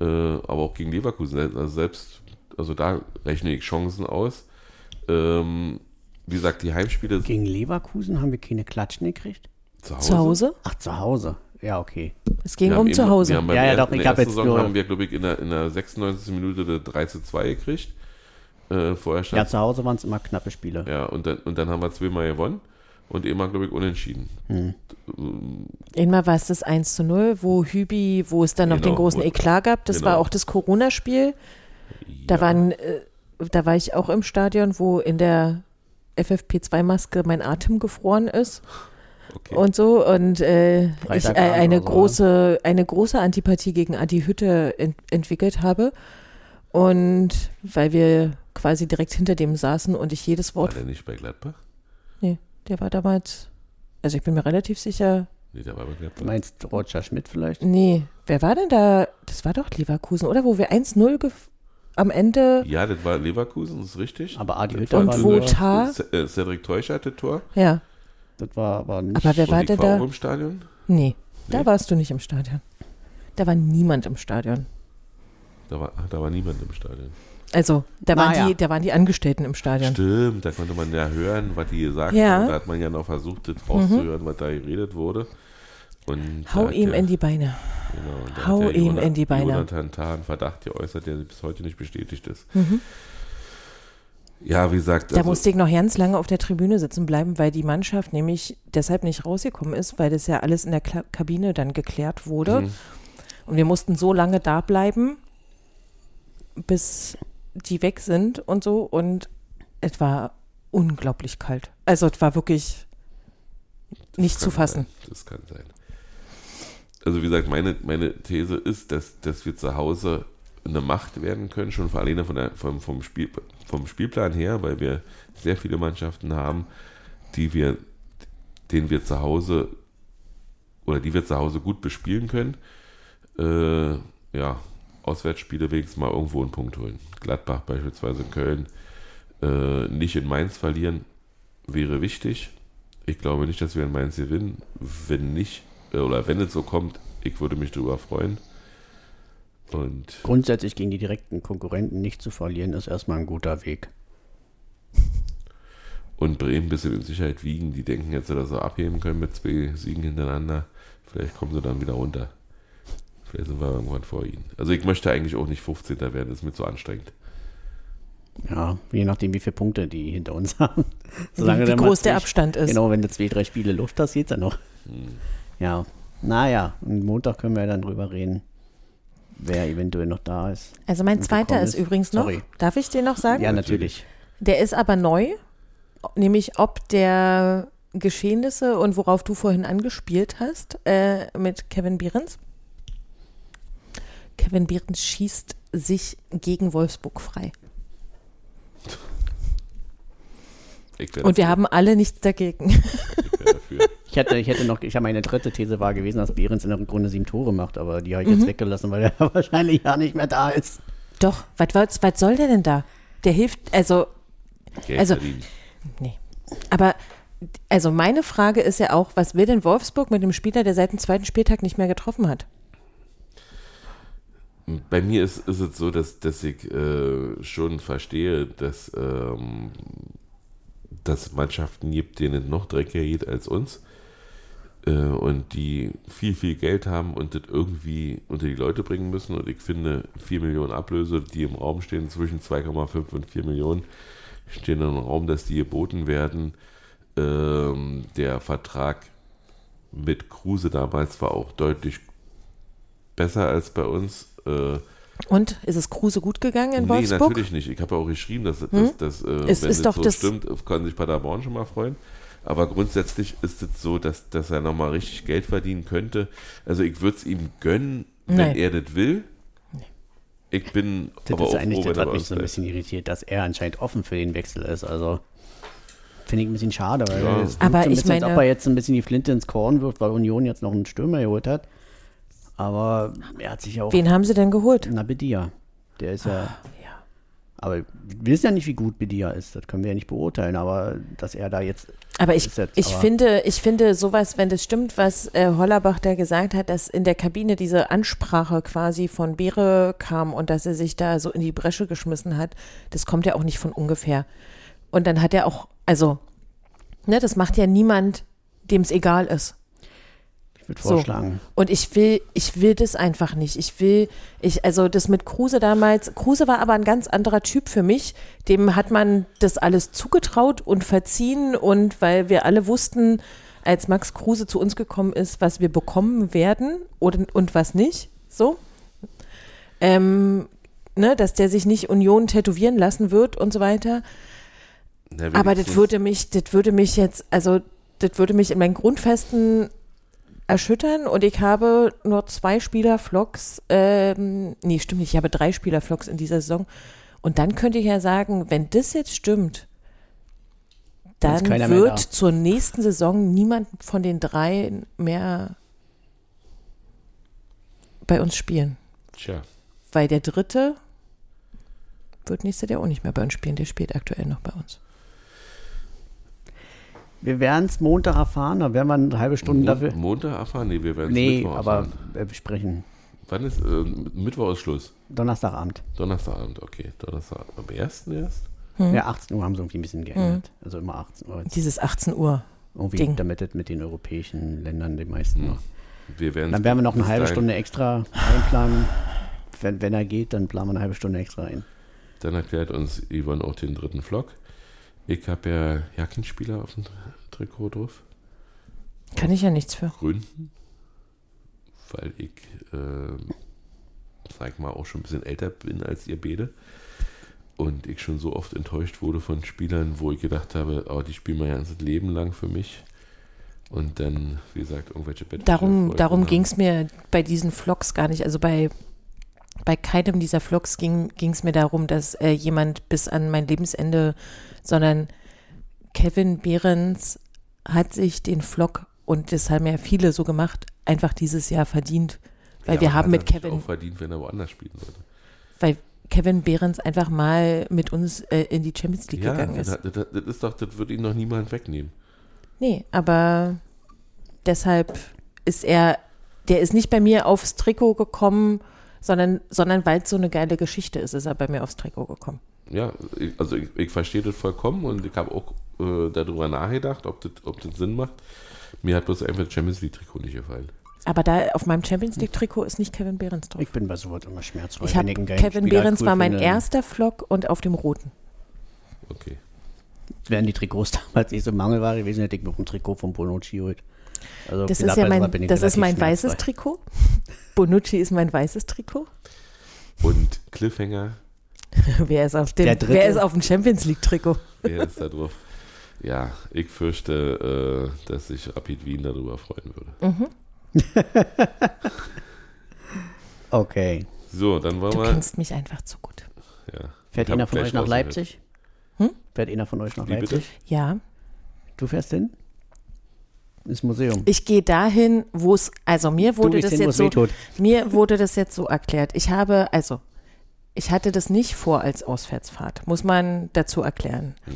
Äh, aber auch gegen Leverkusen. Also selbst, also da rechne ich Chancen aus. Ähm, wie gesagt, die Heimspiele Gegen Leverkusen haben wir keine Klatschen gekriegt? zu Hause. Zu Hause? Ach, zu Hause. Ja, okay. Es ging um eben- zu Hause. Ja, ja, doch, in ich der hab ersten jetzt Saison nur- haben wir, glaube ich, in der, in der 96. Minute der 3 zu 2 gekriegt. Äh, vorher Ja, stand zu Hause waren es immer knappe Spiele. ja, und dann, und dann haben wir zweimal gewonnen und immer, glaube ich, unentschieden. Einmal war es das 1 zu 0, wo Hübi, wo es dann noch den Genau, großen wo- Eklat gab. Das genau. war auch das Corona-Spiel. Da Ja. waren, äh, da war ich auch im Stadion, wo in der FFP2-Maske mein Atem gefroren ist Okay. und so. Und äh, ich äh, eine oder so, große, eine große Antipathie gegen Adi Hütte ent entwickelt habe. Und weil wir quasi direkt hinter dem saßen und ich jedes War Wort. der nicht bei Gladbach? Nee, der war damals. Also ich bin mir relativ sicher. Nee, der war bei Du Gladbach. meinst Roger Schmidt vielleicht? Nee, wer war denn da? Das war doch Leverkusen, oder? Wo wir 1-0 gef- am Ende. Ja, das war Leverkusen, das ist richtig. Aber Adi Hütter Und war Cedric Teusch hatte Tor. Ja. Das war aber nicht. Aber wer war denn war da? auch im Stadion. Nee, da Nee. warst du nicht im Stadion. Da war niemand im Stadion. Da war, ach, da war niemand im Stadion. Also, da, waren, ja. die, da waren die Angestellten im Stadion. Stimmt, da konnte man ja hören, was die gesagt Ja. haben. Da hat man ja noch versucht, das rauszuhören, was da geredet wurde. Und da Hau hat ihm der, in die Beine. genau, und da hau der ihm Jonah- in die Beine. Jonathan Tah einen Verdacht geäußert, der bis heute nicht bestätigt ist. Ja, wie gesagt, Da also, musste ich noch ganz lange auf der Tribüne sitzen bleiben, weil die Mannschaft nämlich deshalb nicht rausgekommen ist, weil das ja alles in der Kla Kabine dann geklärt wurde. Mhm. Und wir mussten so lange da bleiben, bis die weg sind und so. Und es war unglaublich kalt. Also es war wirklich nicht zu fassen. Sein. Das kann sein. Also wie gesagt, meine, meine These ist, dass, dass wir zu Hause eine Macht werden können, schon alleine von der, vom, vom, Spiel, vom Spielplan her, weil wir sehr viele Mannschaften haben, die wir, denen wir zu Hause oder die wir zu Hause gut bespielen können. Äh, ja, Auswärtsspiele wenigstens mal irgendwo einen Punkt holen. Gladbach beispielsweise Köln. Äh, nicht in Mainz verlieren wäre wichtig. Ich glaube nicht, dass wir in Mainz gewinnen. Wenn nicht, äh, oder wenn es so kommt, ich würde mich darüber freuen. Und Grundsätzlich gegen die direkten Konkurrenten nicht zu verlieren, ist erstmal ein guter Weg. und Bremen ein bisschen in Sicherheit wiegen. Die denken jetzt, dass sie abheben können mit zwei Siegen hintereinander. Vielleicht kommen sie dann wieder runter. Vielleicht sind wir irgendwann vor ihnen. Also ich möchte eigentlich auch nicht 15. werden, das ist mir zu anstrengend. Ja, je nachdem, wie viele Punkte die hinter uns (laughs) haben. Wie, wie groß der Abstand ist. Genau, wenn du zwei, drei Spiele Luft hast, geht's ja noch. Hm. Ja, naja, und Montag können wir dann drüber reden, wer eventuell noch da ist. Also mein zweiter ist ist. übrigens noch. Sorry. Darf ich den noch sagen? Ja, natürlich. Der ist aber neu, nämlich ob der Geschehnisse und worauf du vorhin angespielt hast äh, mit Kevin Behrens. Kevin Behrens schießt sich gegen Wolfsburg frei. Und wir haben alle nichts dagegen. Ich wär dafür. Ich hätte, ich hätte noch, ich habe meine dritte These war gewesen, dass Behrens in der Rückrunde sieben Tore macht, aber die habe ich Mhm. jetzt weggelassen, weil er (laughs) wahrscheinlich ja nicht mehr da ist. Doch, was, was, was soll der denn da? Der hilft, also, Geld Also- verdienen. nee. Aber, also meine Frage ist ja auch, was will denn Wolfsburg mit dem Spieler, der seit dem zweiten Spieltag nicht mehr getroffen hat? Bei mir ist, ist es so, dass, dass ich äh, schon verstehe, dass ähm, dass Mannschaften gibt, denen es noch dreckiger geht als uns äh, und die viel, viel Geld haben und das irgendwie unter die Leute bringen müssen. Und ich finde, 4 Millionen Ablöse, die im Raum stehen, zwischen 2,5 und 4 Millionen, stehen im Raum, dass die geboten werden. Ähm, der Vertrag mit Kruse damals war auch deutlich besser als bei uns. Äh, Und ist es Kruse gut gegangen in nee, Wolfsburg? Hm? natürlich nicht. Ich habe ja auch geschrieben, dass, dass, dass äh, Es wenn ist es doch so das- stimmt, kann sich Paderborn schon mal freuen. Aber grundsätzlich ist es so, dass, dass er nochmal richtig Geld verdienen könnte. Also ich würde es ihm gönnen, wenn Nein. er das will. Ich bin Das aber ist auch eigentlich froh, das, was mich so ein bisschen irritiert, dass er anscheinend offen für den Wechsel ist. Also finde ich ein bisschen schade, weil Ja. es Aber so ein ich bisschen, als meine- ob er jetzt ein bisschen die Flinte ins Korn wirft, weil Union jetzt noch einen Stürmer geholt hat. Aber er hat sich ja auch Wen haben sie denn geholt? Na, Bedia. Der ist ja. Aber wir wissen ja nicht, wie gut Bedia ist. Das können wir ja nicht beurteilen. Aber dass er da jetzt. Aber ich, jetzt ich, aber- finde, ich finde sowas, wenn das stimmt, was äh, Hollerbach da gesagt hat, dass in der Kabine diese Ansprache quasi von Beere kam und dass er sich da so in die Bresche geschmissen hat, das kommt ja auch nicht von ungefähr. Und dann hat er auch, also, ne, das macht ja niemand, dem es egal ist. Ich würde So. vorschlagen. Und ich will, ich will das einfach nicht. Ich will, ich, also das mit Kruse damals, Kruse war aber ein ganz anderer Typ für mich. Dem hat man das alles zugetraut und verziehen und weil wir alle wussten, als Max Kruse zu uns gekommen ist, was wir bekommen werden und, und was nicht, so. Ähm, ne, dass der sich nicht Union tätowieren lassen wird und so weiter. Aber das würde mich, das würde mich jetzt, also das würde mich in meinen Grundfesten erschüttern und ich habe nur zwei Spielerflocks, ähm, nee, stimmt nicht, ich habe drei Spielerflocks in dieser Saison. Und dann könnte ich ja sagen, wenn das jetzt stimmt, Dann wird zur nächsten Saison niemand von den drei mehr bei uns spielen. Tja, Weil der dritte wird nächstes Jahr auch nicht mehr bei uns spielen, der spielt aktuell noch bei uns. Wir werden es Montag erfahren. Da werden wir eine halbe Stunde Mon dafür. Montag erfahren? Nee, wir werden es Nee, Mittwoch aber erfahren. wir besprechen. Wann ist, äh, Mittwoch ist Schluss? Donnerstagabend. Donnerstagabend, okay. Donnerstag am 1. erst? Hm. Ja, 18 Uhr haben sie irgendwie ein bisschen geändert. Also immer 18 Uhr. jetzt. Dieses 18 Uhr. Irgendwie, Ding. damit es mit den europäischen Ländern die meisten noch. Wir werden Dann werden wir noch eine halbe Stunde extra einplanen. Wenn, wenn er geht, dann planen wir eine halbe Stunde extra ein. Dann erklärt uns Yvonne auch den dritten Vlog. Ich habe ja Jackenspieler auf dem Tri- Trikot drauf. Kann ich ja nichts für. Gründen. Weil ich, ähm, sag mal, auch schon ein bisschen älter bin als ihr beide. Und ich schon so oft enttäuscht wurde von Spielern, wo ich gedacht habe, oh, die spielen mein ganzes Leben lang für mich. Und dann, wie gesagt, irgendwelche Bettwäsche Darum, darum ging es mir bei diesen Vlogs gar nicht. Also bei, bei keinem dieser Vlogs ging es mir darum, dass äh, jemand bis an mein Lebensende, sondern Kevin Behrens hat sich den Vlog, und das haben ja viele so gemacht, einfach dieses Jahr verdient. Weil Ja, wir haben mit Kevin, auch verdient, wenn er woanders spielen sollte. weil Kevin Behrens einfach mal mit uns äh, in die Champions League Ja, gegangen ist. das, das, das ist doch, das wird ihn noch niemand wegnehmen. Nee, aber deshalb ist er, der ist nicht bei mir aufs Trikot gekommen, sondern, sondern weil es so eine geile Geschichte ist, ist er bei mir aufs Trikot gekommen. Ja, ich, also ich, ich verstehe das vollkommen und ich habe auch äh, darüber nachgedacht, ob das, ob das Sinn macht. Mir hat bloß einfach das Champions League Trikot nicht gefallen. Aber da auf meinem Champions League Trikot ist nicht Kevin Behrens drauf. Ich bin bei sowas immer schmerzfrei. Ich geilen Kevin Spieler Behrens cool war mein finde. erster Vlog und auf dem roten. Okay. Wären die Trikots (laughs) damals nicht so Mangelware gewesen, hätte ich mir auch ein Trikot von Bonucci geholt. Also Das ist ja mein, das ist mein weißes. Trikot. Bonucci ist mein weißes Trikot. Und Cliffhanger, (laughs) wer, ist auf dem, wer ist auf dem Champions League-Trikot? Wer ist da drauf? Ja, ich fürchte, äh, dass sich Rapid Wien darüber freuen würde. (laughs) Okay. So, dann wollen Du wir. kennst mich einfach zu gut. Ja. Fährt einer von euch nach. Leipzig? Hm? Fährt einer von euch nach Wie bitte? Leipzig? Ja. Du fährst hin? Ins Museum. Ich gehe dahin, wo es, also mir wurde das hin, jetzt so, mir wurde das jetzt so erklärt. Ich habe, also, ich hatte das nicht vor als Auswärtsfahrt, muss man dazu erklären. Hm.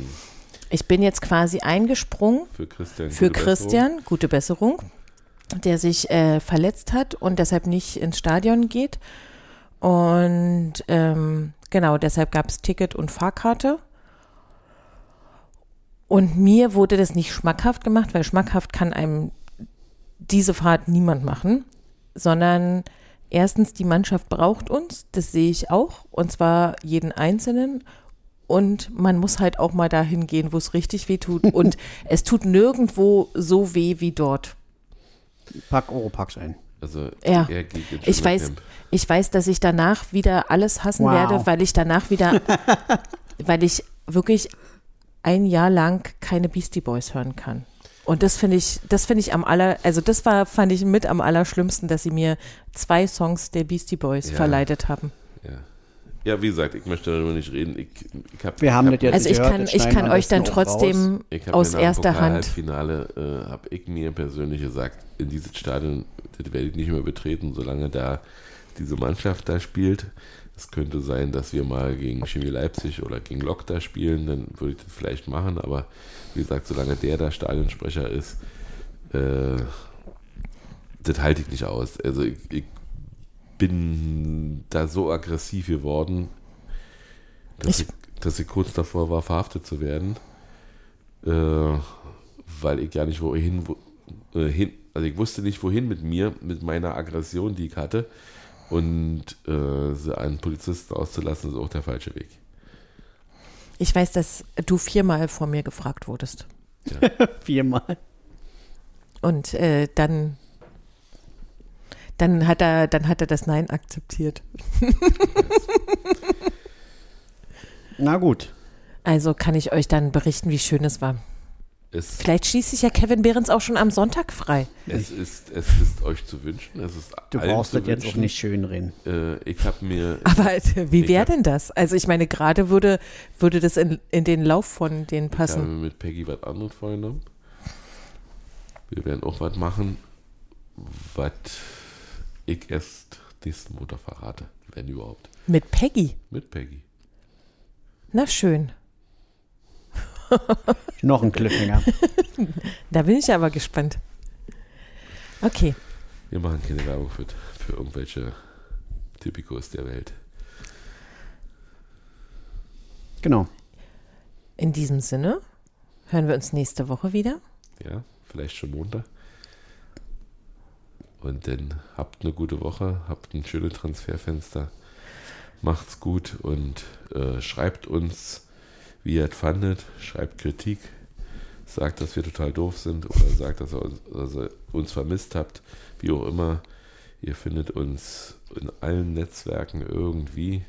Ich bin jetzt quasi eingesprungen Für Christian. für gute Besserung. Christian, gute Besserung, der sich äh, verletzt hat und deshalb nicht ins Stadion geht. Und ähm, genau, deshalb gab es Ticket und Fahrkarte. Und mir wurde das nicht schmackhaft gemacht, weil schmackhaft kann einem diese Fahrt niemand machen, sondern erstens, die Mannschaft braucht uns, das sehe ich auch, und zwar jeden Einzelnen. Und man muss halt auch mal dahin gehen, wo es richtig weh tut. (laughs) Und es tut nirgendwo so weh wie dort. Pack Europacks ein. Also, Ja. er Ich weiß, ich weiß, dass ich danach wieder alles hassen Wow. werde, weil ich danach wieder, (laughs) weil ich wirklich ein Jahr lang keine Beastie Boys hören kann. Und das finde ich, das finde ich am aller, also das war, fand ich mit am allerschlimmsten, dass sie mir zwei Songs der Beastie Boys Ja. verleitet haben. Ja. ja, wie gesagt, ich möchte darüber nicht reden. Ich, ich hab, Wir haben ich das jetzt Also ich gehört, kann, ich kann euch dann trotzdem Ich hab aus erster Hand. Finale äh, habe ich mir persönlich gesagt, in dieses Stadion werde ich nicht mehr betreten, solange da diese Mannschaft da spielt. Es könnte sein, dass wir mal gegen Chemie Leipzig oder gegen Lok da spielen, dann würde ich das vielleicht machen, aber wie gesagt, solange der da Stadionsprecher ist, äh, das halte ich nicht aus. Also ich, ich bin da so aggressiv geworden, dass Ich- ich, dass ich kurz davor war, verhaftet zu werden, äh, weil ich gar nicht wohin, wo, äh, hin, also ich wusste nicht wohin mit mir, mit meiner Aggression, die ich hatte, und äh, an Polizisten auszulassen, ist auch der falsche Weg. Ich weiß, dass du viermal vor mir gefragt wurdest. (laughs) Viermal. Und äh, dann, dann hat er, dann hat er das Nein akzeptiert. (laughs) Na gut. Also kann ich euch dann berichten, wie schön es war. Es, Vielleicht schließt sich ja Kevin Behrens auch schon am Sonntag frei. es, ist, es ist euch zu wünschen, es ist Du allen brauchst das jetzt auch nicht schön reden. Äh, ich habe mir Aber äh, wie wäre denn das? Also ich meine, gerade würde, würde das in, in den Lauf von denen Ich habe passen. mit Peggy was anderes vorgenommen. Wir werden auch was machen, was ich erst nächsten Montag verrate, wenn überhaupt. Mit Peggy. Mit Peggy. Na schön. (laughs) Noch ein Cliffhanger. Da bin ich aber gespannt. Okay. Wir machen keine Werbung für, für irgendwelche Typikos der Welt. genau. In diesem Sinne hören wir uns nächste Woche wieder. Ja, vielleicht schon Montag. Und dann habt eine gute Woche, habt ein schönes Transferfenster. Macht's gut und äh, schreibt uns, wie ihr es fandet. Schreibt Kritik. Sagt, dass wir total doof sind oder sagt, dass ihr uns, dass ihr uns vermisst habt. Wie auch immer. Ihr findet uns in allen Netzwerken irgendwie,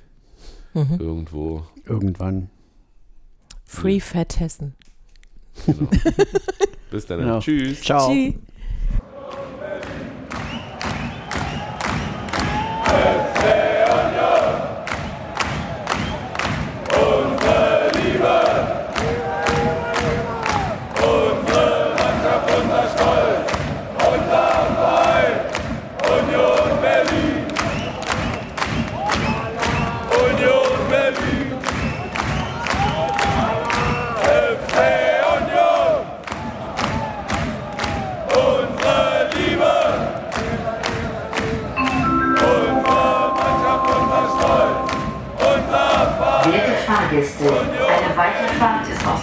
irgendwo. Irgendwann. Free Fat Hessen. Genau. (laughs) Bis dann. Genau. Tschüss. Ciao. Tschüss.